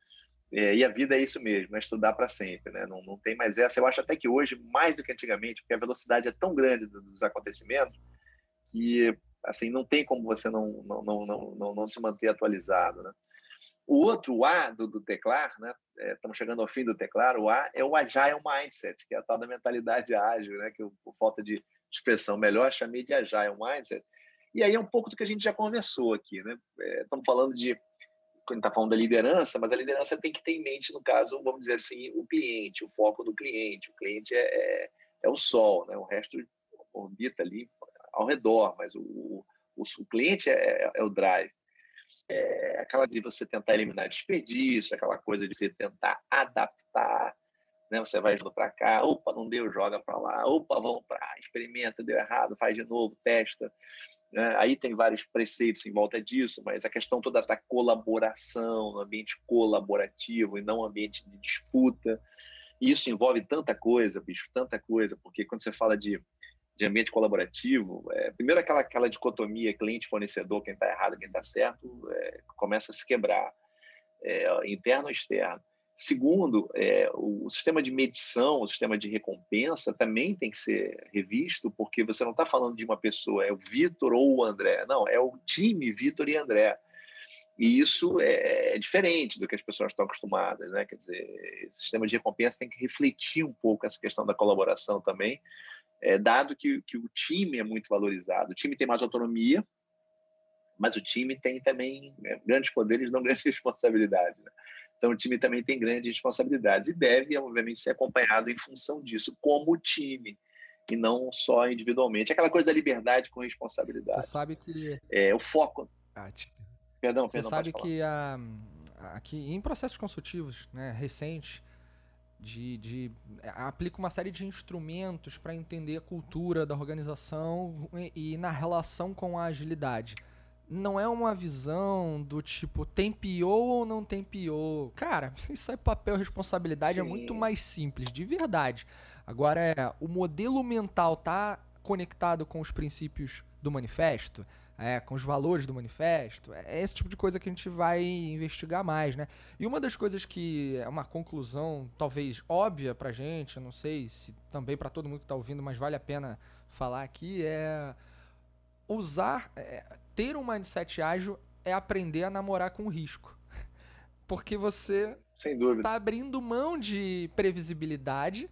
S2: É, e a vida é isso mesmo, é estudar para sempre, né? Não, não tem mais essa. Eu acho até que hoje, mais do que antigamente, porque a velocidade é tão grande dos acontecimentos que assim não tem como você não não, não, não, não, não se manter atualizado, né? O outro A do, do Teclar, né? É, estamos chegando ao fim do Teclar, o A é o Agile Mindset, que é a tal da mentalidade ágil, né? que eu, por falta de expressão melhor, chamei de Agile Mindset. E aí é um pouco do que a gente já conversou aqui. Né? É, estamos falando de, quando está falando da liderança, mas a liderança tem que ter em mente, no caso, vamos dizer assim, o cliente, o foco do cliente. O cliente é, é, é o sol, né? o resto orbita ali ao redor, mas o, o, o cliente é, é o drive é aquela de você tentar eliminar desperdício, aquela coisa de você tentar adaptar, né? Você vai indo para cá, opa, não deu, joga para lá, opa, vamos para, experimenta, deu errado, faz de novo, testa. Né? Aí tem vários preceitos em volta disso, mas a questão toda da colaboração, no ambiente colaborativo e não ambiente de disputa. E isso envolve tanta coisa, bicho, tanta coisa, porque quando você fala de, de ambiente colaborativo, é, primeiro aquela, aquela dicotomia cliente-fornecedor, quem está errado, quem está certo, é, começa a se quebrar, é, interno ou externo. Segundo, é, o sistema de medição, o sistema de recompensa também tem que ser revisto, porque você não está falando de uma pessoa, é o Vitor ou o André. Não, é o time Vitor e André. E isso é, é diferente do que as pessoas estão acostumadas, né? Quer dizer, o sistema de recompensa tem que refletir um pouco essa questão da colaboração também, é, dado que, que o time é muito valorizado. O time tem mais autonomia, mas o time tem também né, grandes poderes, não grandes responsabilidades. Né? Então, o time também tem grandes responsabilidades e deve, obviamente, ser acompanhado em função disso, como time, e não só individualmente. Aquela coisa da liberdade com responsabilidade.
S1: Você sabe que.
S2: É, o foco.
S1: Ah, te...
S2: Perdão,
S1: Você
S2: perdão.
S1: sabe que a, aqui em processos consultivos né, recentes, de, de aplica uma série de instrumentos para entender a cultura da organização e, e na relação com a agilidade não é uma visão do tipo tem PO ou não tem PO. Cara, isso é papel responsabilidade, é Sim. é muito mais simples, de verdade. Agora é, o modelo mental tá conectado com os princípios do manifesto, é, com os valores do manifesto. É esse tipo de coisa que a gente vai investigar mais, né? E uma das coisas que é uma conclusão talvez óbvia pra gente, eu não sei se também para todo mundo que tá ouvindo, mas vale a pena falar aqui, é usar, é, ter um mindset ágil é aprender a namorar com risco. Porque você está abrindo mão de previsibilidade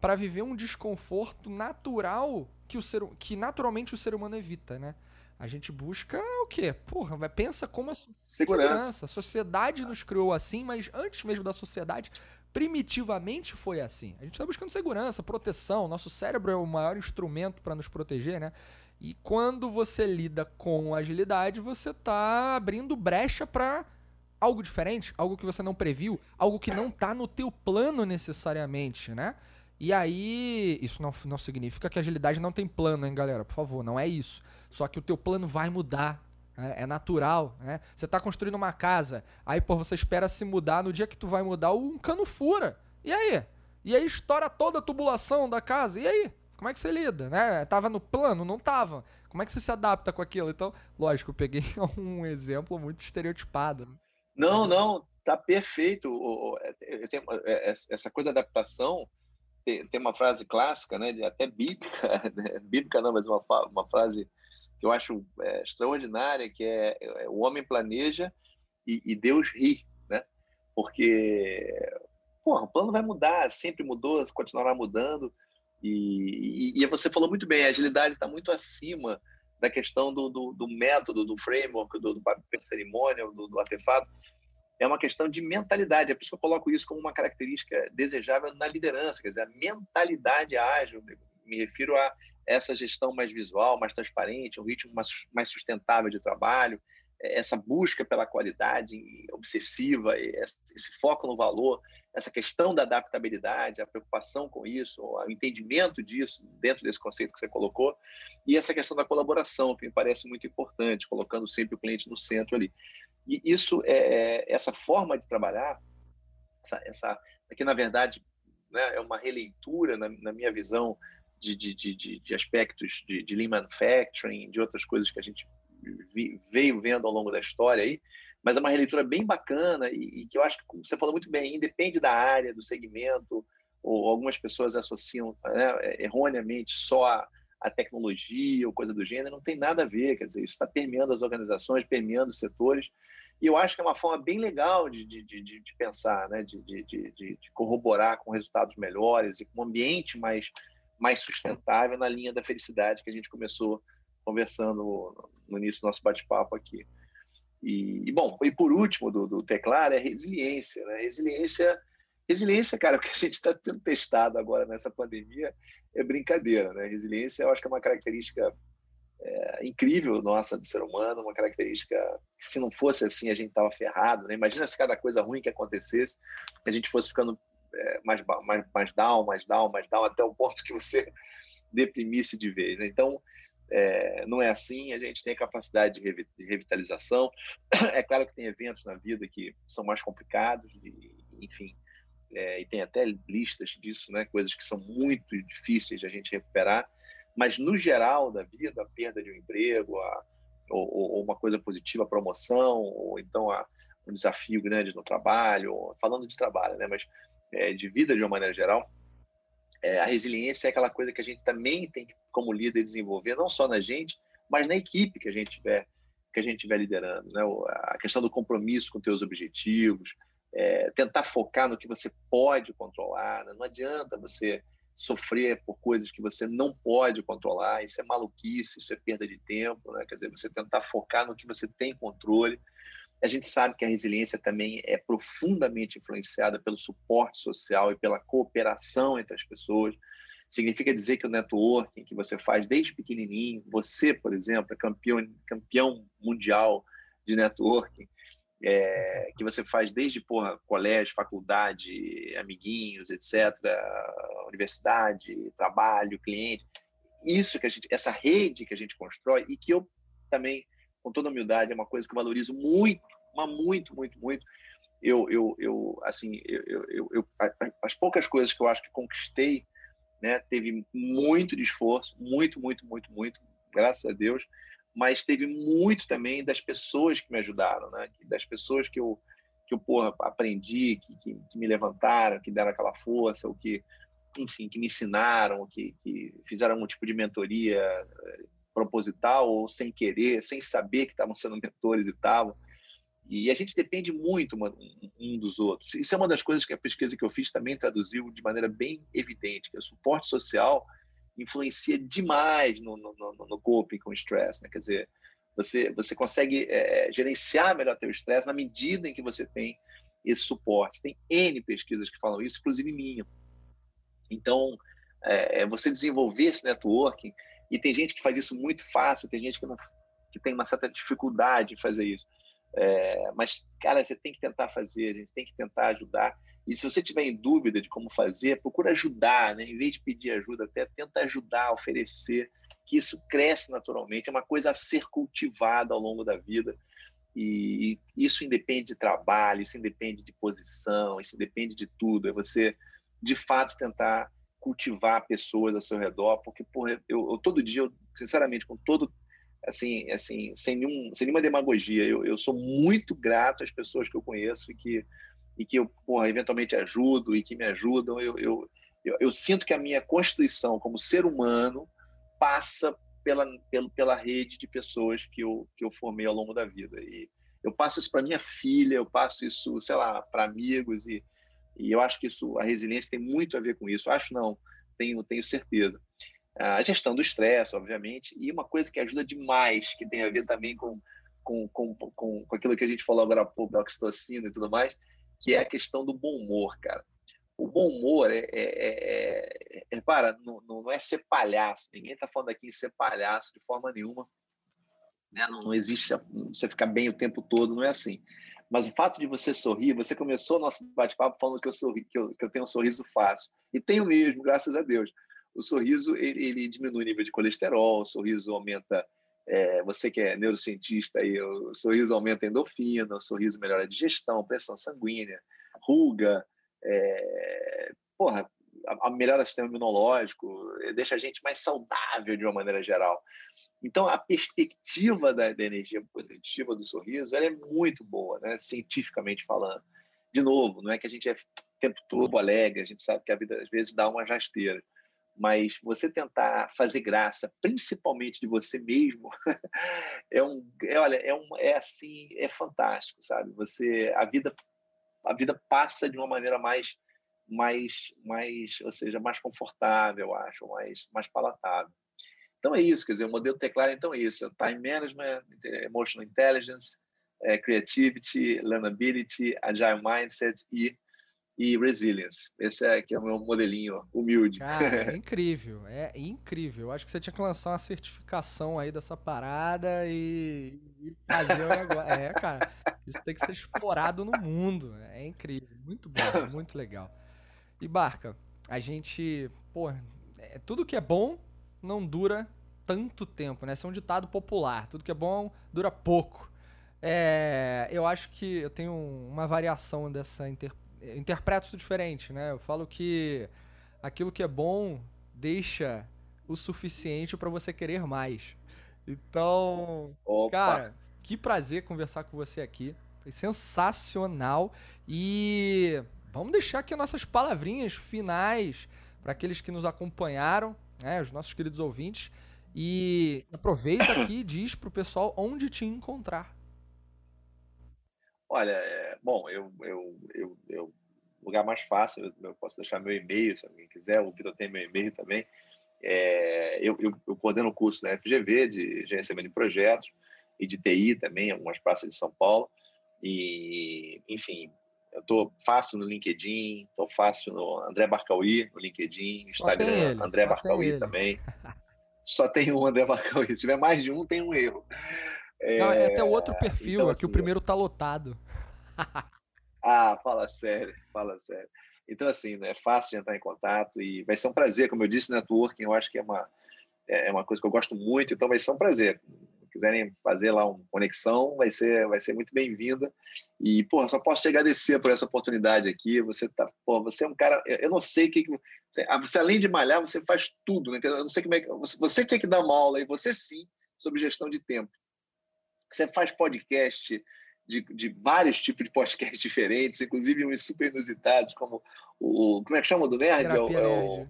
S1: para viver um desconforto natural que, o ser, que naturalmente o ser humano evita, né? A gente busca o quê? Porra, pensa como a segurança. segurança. A sociedade nos criou assim, mas antes mesmo da sociedade, primitivamente foi assim. A gente está buscando segurança, proteção. Nosso cérebro é o maior instrumento para nos proteger, né? E quando você lida com agilidade, você está abrindo brecha para algo diferente, algo que você não previu, algo que não está no teu plano necessariamente, né? E aí, isso não, não significa que a agilidade não tem plano, hein, galera? Por favor, não é isso. Só que o teu plano vai mudar. Né? É natural, né? Você está construindo uma casa, aí, pô, você espera se mudar, no dia que tu vai mudar, um cano fura. E aí? E aí estoura toda a tubulação da casa. E aí? Como é que você lida, né? Tava no plano? Não tava. Como é que você se adapta com aquilo? Então, lógico, eu peguei um exemplo muito estereotipado. Né?
S2: Não, não, tá perfeito. É, é, essa coisa da adaptação tem uma frase clássica, né, até bíblica, né? bíblica não, mas uma, uma frase que eu acho é, extraordinária, que é, é, o homem planeja e, e Deus ri, né? Porque, porra, o plano vai mudar, sempre mudou, continuará mudando. E, e, e você falou muito bem, a agilidade está muito acima da questão do, do, do, método, do framework, do, do cerimônia, do, do artefato. É uma questão de mentalidade. É por isso que eu coloco isso como uma característica desejável na liderança. Quer dizer, a mentalidade ágil, me refiro a essa gestão mais visual, mais transparente, um ritmo mais, sustentável de trabalho, essa busca pela qualidade obsessiva, esse foco no valor, essa questão da adaptabilidade, a preocupação com isso, o entendimento disso dentro desse conceito que você colocou, e essa questão da colaboração, que me parece muito importante, colocando sempre o cliente no centro ali. E isso, é, é essa forma de trabalhar, essa, essa aqui na verdade né, é uma releitura, na, na minha visão, de, de, de, de aspectos de, de lean manufacturing, de outras coisas que a gente veio vendo ao longo da história aí, mas é uma releitura bem bacana e, e que eu acho que você falou muito bem, independe da área, do segmento, ou algumas pessoas associam né, erroneamente só a, a, tecnologia ou coisa do gênero, não tem nada a ver, quer dizer, isso está permeando as organizações, permeando os setores, e eu acho que é uma forma bem legal de, de, de, de pensar, né, de, de, de, corroborar com resultados melhores e com um ambiente mais, mais sustentável na linha da felicidade que a gente começou conversando no início do nosso bate-papo aqui. E, e, bom, e por último do, do teclado é resiliência, né? Resiliência, resiliência, cara, o que a gente está tendo testado agora nessa pandemia é brincadeira, né? Resiliência, eu acho que é uma característica é, incrível nossa do ser humano, uma característica que se não fosse assim a gente tava ferrado, né? Imagina se cada coisa ruim que acontecesse, a gente fosse ficando é, mais, mais, mais down, mais down, mais down, até o ponto que você deprimisse de vez. Né? Então, é, não é assim, a gente tem a capacidade de revitalização. É claro que tem eventos na vida que são mais complicados, enfim, é, e tem até listas disso, né? coisas que são muito difíceis de a gente recuperar, mas no geral da vida, a perda de um emprego, a, ou, ou, uma coisa positiva, a promoção, ou então a, um desafio grande no trabalho, falando de trabalho, né? mas é, de vida de uma maneira geral, é, a resiliência é aquela coisa que a gente também tem que, como líder, desenvolver, não só na gente, mas na equipe que a gente tiver que a gente estiver liderando, né? A questão do compromisso com teus objetivos, é, tentar focar no que você pode controlar. Né? Não adianta você sofrer por coisas que você não pode controlar. Isso é maluquice, isso é perda de tempo. Né? Quer dizer, você tentar focar no que você tem controle. A gente sabe que a resiliência também é profundamente influenciada pelo suporte social e pela cooperação entre as pessoas. Significa dizer que o networking que você faz desde pequenininho, você, por exemplo, é campeão, campeão mundial de networking, é, que você faz desde porra, colégio, faculdade, amiguinhos, etc., universidade, trabalho, cliente. Isso que a gente, essa rede que a gente constrói e que eu também, com toda humildade, é uma coisa que eu valorizo muito, mas muito, muito, muito. Eu, eu, eu assim, eu, eu, eu, as poucas coisas que eu acho que conquistei, né, teve muito de esforço, muito, muito, muito, muito, graças a Deus mas teve muito também das pessoas que me ajudaram, né? Das pessoas que eu que eu porra, aprendi, que, que, que, me levantaram, que deram aquela força, ou que, enfim, que me ensinaram, que, que fizeram algum tipo de mentoria eh, proposital ou sem querer, sem saber que estavam sendo mentores e tal. E a gente depende muito um dos outros. Isso é uma das coisas que a pesquisa que eu fiz também traduziu de maneira bem evidente, que o suporte social influencia demais no, no, no, no coping com o estresse, né? Quer dizer, você, você consegue é, gerenciar melhor teu estresse na medida em que você tem esse suporte. Tem N pesquisas que falam isso, inclusive minha. Então, é, é, você desenvolver esse networking, e tem gente que faz isso muito fácil, tem gente que, não, que tem uma certa dificuldade em fazer isso. É, mas, cara, você tem que tentar fazer, a gente tem que tentar ajudar. E se você tiver em dúvida de como fazer, procura ajudar, né? Em vez de pedir ajuda, até tenta ajudar, oferecer, que isso cresce naturalmente, é uma coisa a ser cultivada ao longo da vida. E isso independe de trabalho, isso independe de posição, isso independe de tudo. É você, de fato, tentar cultivar pessoas ao seu redor, porque porra, eu, eu todo dia, eu, sinceramente, com todo assim, assim, sem nenhum, sem nenhuma demagogia, eu, eu sou muito grato às pessoas que eu conheço e que e que eu, porra, eventualmente ajudo e que me ajudam, eu, eu, eu, eu sinto que a minha constituição como ser humano passa pela, pela, pela rede de pessoas que eu, que eu formei ao longo da vida. E eu passo isso para minha filha, eu passo isso, sei lá, para amigos, e, e eu acho que isso, a resiliência tem muito a ver com isso. Acho não, tenho, tenho certeza. A gestão do estresse, obviamente, e uma coisa que ajuda demais, que tem a ver também com, com, com, com, com aquilo que a gente falou agora há pouco, da oxitocina e tudo mais, que é a questão do bom humor, cara. O bom humor é, é, é, é, é para, não, não é ser palhaço. Ninguém está falando aqui em ser palhaço de forma nenhuma. Né? Não, não existe você ficar bem o tempo todo, não é assim. Mas o fato de você sorrir, você começou o nosso bate-papo falando que eu, sorri, que, eu, que eu tenho um sorriso fácil. E tenho mesmo, graças a Deus. O sorriso ele, ele diminui o nível de colesterol, o sorriso aumenta é, você que é neurocientista, aí, o sorriso aumenta a endorfina, o sorriso melhora a digestão, pressão sanguínea, ruga, é, porra, a, a melhora o sistema imunológico, eh, deixa a gente mais saudável de uma maneira geral. Então, a perspectiva da, da energia positiva do sorriso é muito boa, né, cientificamente falando. De novo, não é que a gente é o tempo todo alegre, a gente sabe que a vida às vezes dá uma rasteira mas você tentar fazer graça, principalmente de você mesmo, é um, é, olha, é um, é assim, é fantástico, sabe? Você, a vida, a vida passa de uma maneira mais, mais, mais, ou seja, mais confortável, acho, mais, mais palatável. Então é isso, quer dizer, o modelo teclado então é isso, time management, emotional intelligence, é, creativity, learnability, agile mindset e e resilience. Esse é que é o meu modelinho humilde.
S1: Cara, é incrível, é incrível. Eu acho que você tinha que lançar uma certificação aí dessa parada e, e fazer o negócio. É, cara, isso tem que ser explorado no mundo. É incrível, muito bom, muito legal. E Barca, a gente, pô, é, tudo que é bom não dura tanto tempo, né? Esse é um ditado popular. Tudo que é bom dura pouco. É, eu acho que eu tenho uma variação dessa inter, interpreto isso diferente, né? Eu falo que aquilo que é bom deixa o suficiente para você querer mais. Então, Opa. cara, que prazer conversar com você aqui. Foi sensacional. E vamos deixar aqui nossas palavrinhas finais para aqueles que nos acompanharam, né, os nossos queridos ouvintes. E aproveita aqui e diz pro pessoal onde te encontrar.
S2: Olha, é, bom, eu, eu, eu, eu, lugar mais fácil, eu posso deixar meu e-mail, se alguém quiser, o Vitor tem meu e-mail também. É, eu, eu, eu, coordeno o curso da FGV de gerenciamento de projetos e de TI também, algumas praças de São Paulo. E, enfim, eu estou fácil no LinkedIn, estou fácil no André Barcauí, no LinkedIn, Instagram, ele, André Barcauí também. Só tem um André Barcauí. Se tiver mais de um, tem um erro.
S1: É, Não, é até outro perfil, então, aqui assim, o primeiro tá lotado.
S2: ah, fala sério, fala sério. Então, assim, né, é fácil de entrar em contato e vai ser um prazer, como eu disse, networking, eu acho que é uma, é, é uma coisa que eu gosto muito, então vai ser um prazer. Se quiserem fazer lá uma conexão, vai ser, vai ser muito bem-vinda. E, pô, só posso te agradecer por essa oportunidade aqui. Você tá, pô, você é um cara, eu não sei o que, você, ah, você, além de malhar, você faz tudo, né? Eu não sei como é que você, você tem que dar uma aula e você sim sobre gestão de tempo. Você faz podcast de, de vários tipos de podcasts diferentes, inclusive uns super inusitados, como o. Como é que chama do Nerd?
S1: É o, é
S2: o,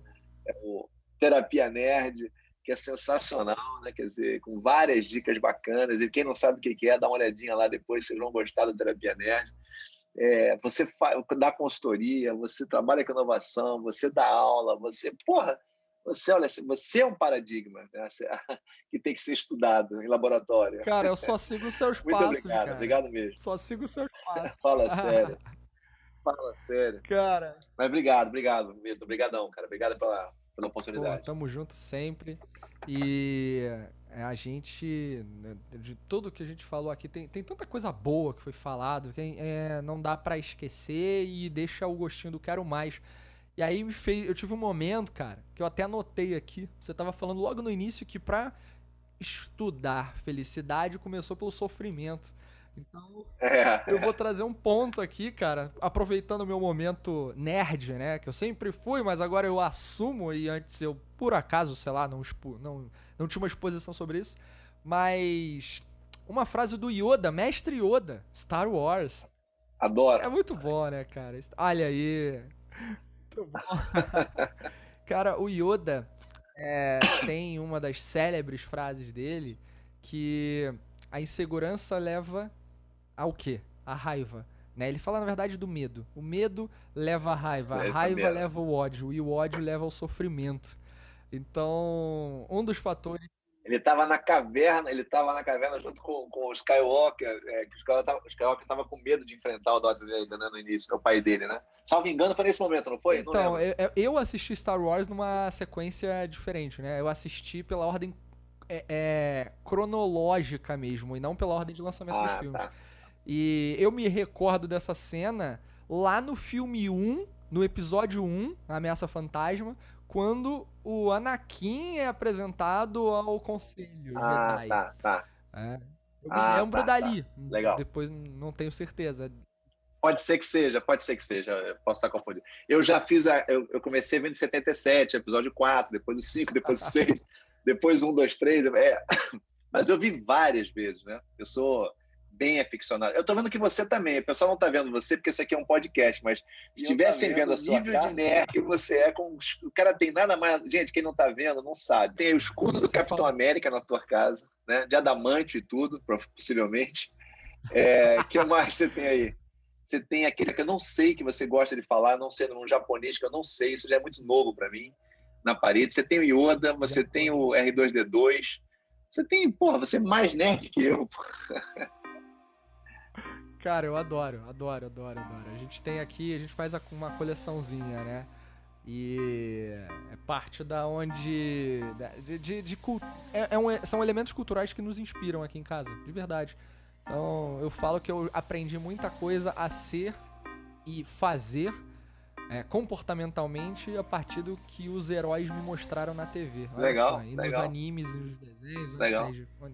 S2: é o Terapia Nerd, que é sensacional, né? Quer dizer, com várias dicas bacanas. E quem não sabe o que é, dá uma olhadinha lá depois, vocês vão gostar do Terapia Nerd. É, você dá consultoria, você trabalha com inovação, você dá aula, você. Porra! Você, olha, você é um paradigma né? que tem que ser estudado em laboratório.
S1: Cara, eu só sigo os seus
S2: Muito
S1: passos.
S2: Muito obrigado,
S1: cara.
S2: obrigado mesmo.
S1: Só sigo os seus passos.
S2: Fala sério. Fala sério.
S1: Cara.
S2: Mas obrigado, obrigado, Vitor. Obrigadão, cara. Obrigado pela, pela oportunidade.
S1: Pô, tamo junto sempre. E é, a gente, né, de tudo que a gente falou aqui, tem, tem tanta coisa boa que foi falado que é, não dá para esquecer e deixa o gostinho do quero mais. E aí me fez. Eu tive um momento, cara, que eu até anotei aqui. Você tava falando logo no início que pra estudar felicidade começou pelo sofrimento. Então, é. eu vou trazer um ponto aqui, cara, aproveitando o meu momento nerd, né? Que eu sempre fui, mas agora eu assumo, e antes eu, por acaso, sei lá, não, expo, não, não tinha uma exposição sobre isso. Mas uma frase do Yoda, mestre Yoda, Star Wars.
S2: Adoro.
S1: É muito bom, né, cara? Olha aí. Muito bom. Cara, o Yoda é, tem uma das célebres frases dele que a insegurança leva ao quê? A raiva. Né? Ele fala, na verdade, do medo. O medo leva à raiva, a raiva leva ao ódio, e o ódio leva ao sofrimento. Então, um dos fatores
S2: ele estava na caverna, ele estava na caverna junto com, com o Skywalker, é, que o Skywalker estava com medo de enfrentar o Darth Vader né, no início, é o pai dele, né? Salvo engano, foi nesse momento, não foi?
S1: Então, não eu, eu, assisti Star Wars numa sequência diferente, né? Eu assisti pela ordem é, é, cronológica mesmo, e não pela ordem de lançamento ah, dos filmes. Tá. E eu me recordo dessa cena lá no filme 1, no episódio 1, Ameaça Fantasma, quando o Anakin é apresentado ao Conselho
S2: ah, Jedi. Tá, tá.
S1: É. Eu ah, me lembro tá, dali. Tá.
S2: Legal.
S1: Depois não tenho certeza.
S2: Pode ser que seja, pode ser que seja. Eu posso estar confundindo. Eu já fiz, a, eu, eu comecei vendo 77, episódio 4, depois o 5, depois o 6, depois o 1, 2, 3. É. Mas eu vi várias vezes, né? Eu sou bem aficionado. Eu tô vendo que você também. O pessoal não tá vendo você porque isso aqui é um podcast, mas se estivessem vendo, vendo o nível cara, de nerd que você é, com o cara tem nada mais. Gente, quem não tá vendo não sabe. Tem o escudo do Capitão América na tua casa, né? De adamante e tudo, possivelmente. É, que mais você tem aí? Você tem aquele que eu não sei que você gosta de falar, não sendo um japonês que eu não sei, isso já é muito novo para mim, na parede. Você tem o Yoda, você tem o R2D2, você tem, porra, você é mais nerd que eu.
S1: Cara, eu adoro, adoro, adoro, adoro. A gente tem aqui, a gente faz uma coleçãozinha, né? E é parte da onde. De, de, de é, é um, são elementos culturais que nos inspiram aqui em casa, de verdade. Então eu falo que eu aprendi muita coisa a ser e fazer é, comportamentalmente a partir do que os heróis me mostraram na TV.
S2: Legal.
S1: Só, e
S2: legal.
S1: nos animes nos desenhos. Seja,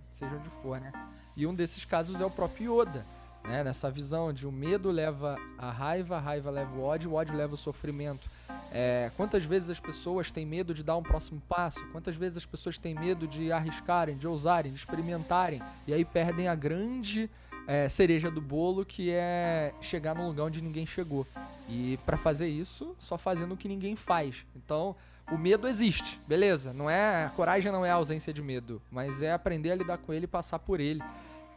S1: seja onde for, né? E um desses casos é o próprio Yoda. Né? Nessa visão de o medo leva a raiva, a raiva leva o ódio, o ódio leva o sofrimento. É, quantas vezes as pessoas têm medo de dar um próximo passo? Quantas vezes as pessoas têm medo de arriscarem, de ousarem, de experimentarem? E aí perdem a grande é, cereja do bolo, que é chegar num lugar onde ninguém chegou. E para fazer isso, só fazendo o que ninguém faz. Então, o medo existe, beleza? Não é coragem não é a ausência de medo, mas é aprender a lidar com ele e passar por ele.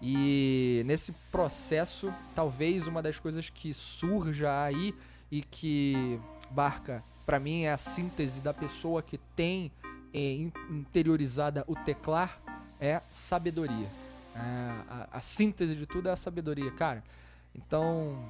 S1: E nesse processo, talvez uma das coisas que surja aí e que Barca, para mim, é a síntese da pessoa que tem é, interiorizada o teclar é sabedoria. É, a, a síntese de tudo é a sabedoria, cara. Então,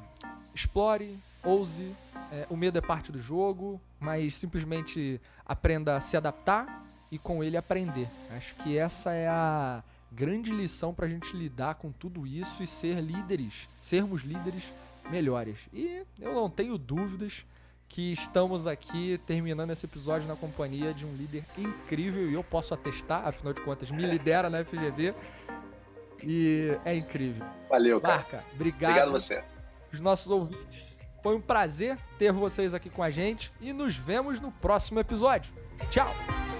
S1: explore, ouse. É, o medo é parte do jogo, mas simplesmente aprenda a se adaptar e com ele aprender. Acho que essa é a grande lição para a gente lidar com tudo isso e ser líderes, sermos líderes melhores. E eu não tenho dúvidas que estamos aqui terminando esse episódio na companhia de um líder incrível e eu posso atestar, afinal de contas, me lidera na FGV e é incrível.
S2: Valeu,
S1: cara. Marca, obrigado.
S2: Obrigado você.
S1: Os nossos ouvintes. Foi um prazer ter vocês aqui com a gente e nos vemos no próximo episódio. Tchau!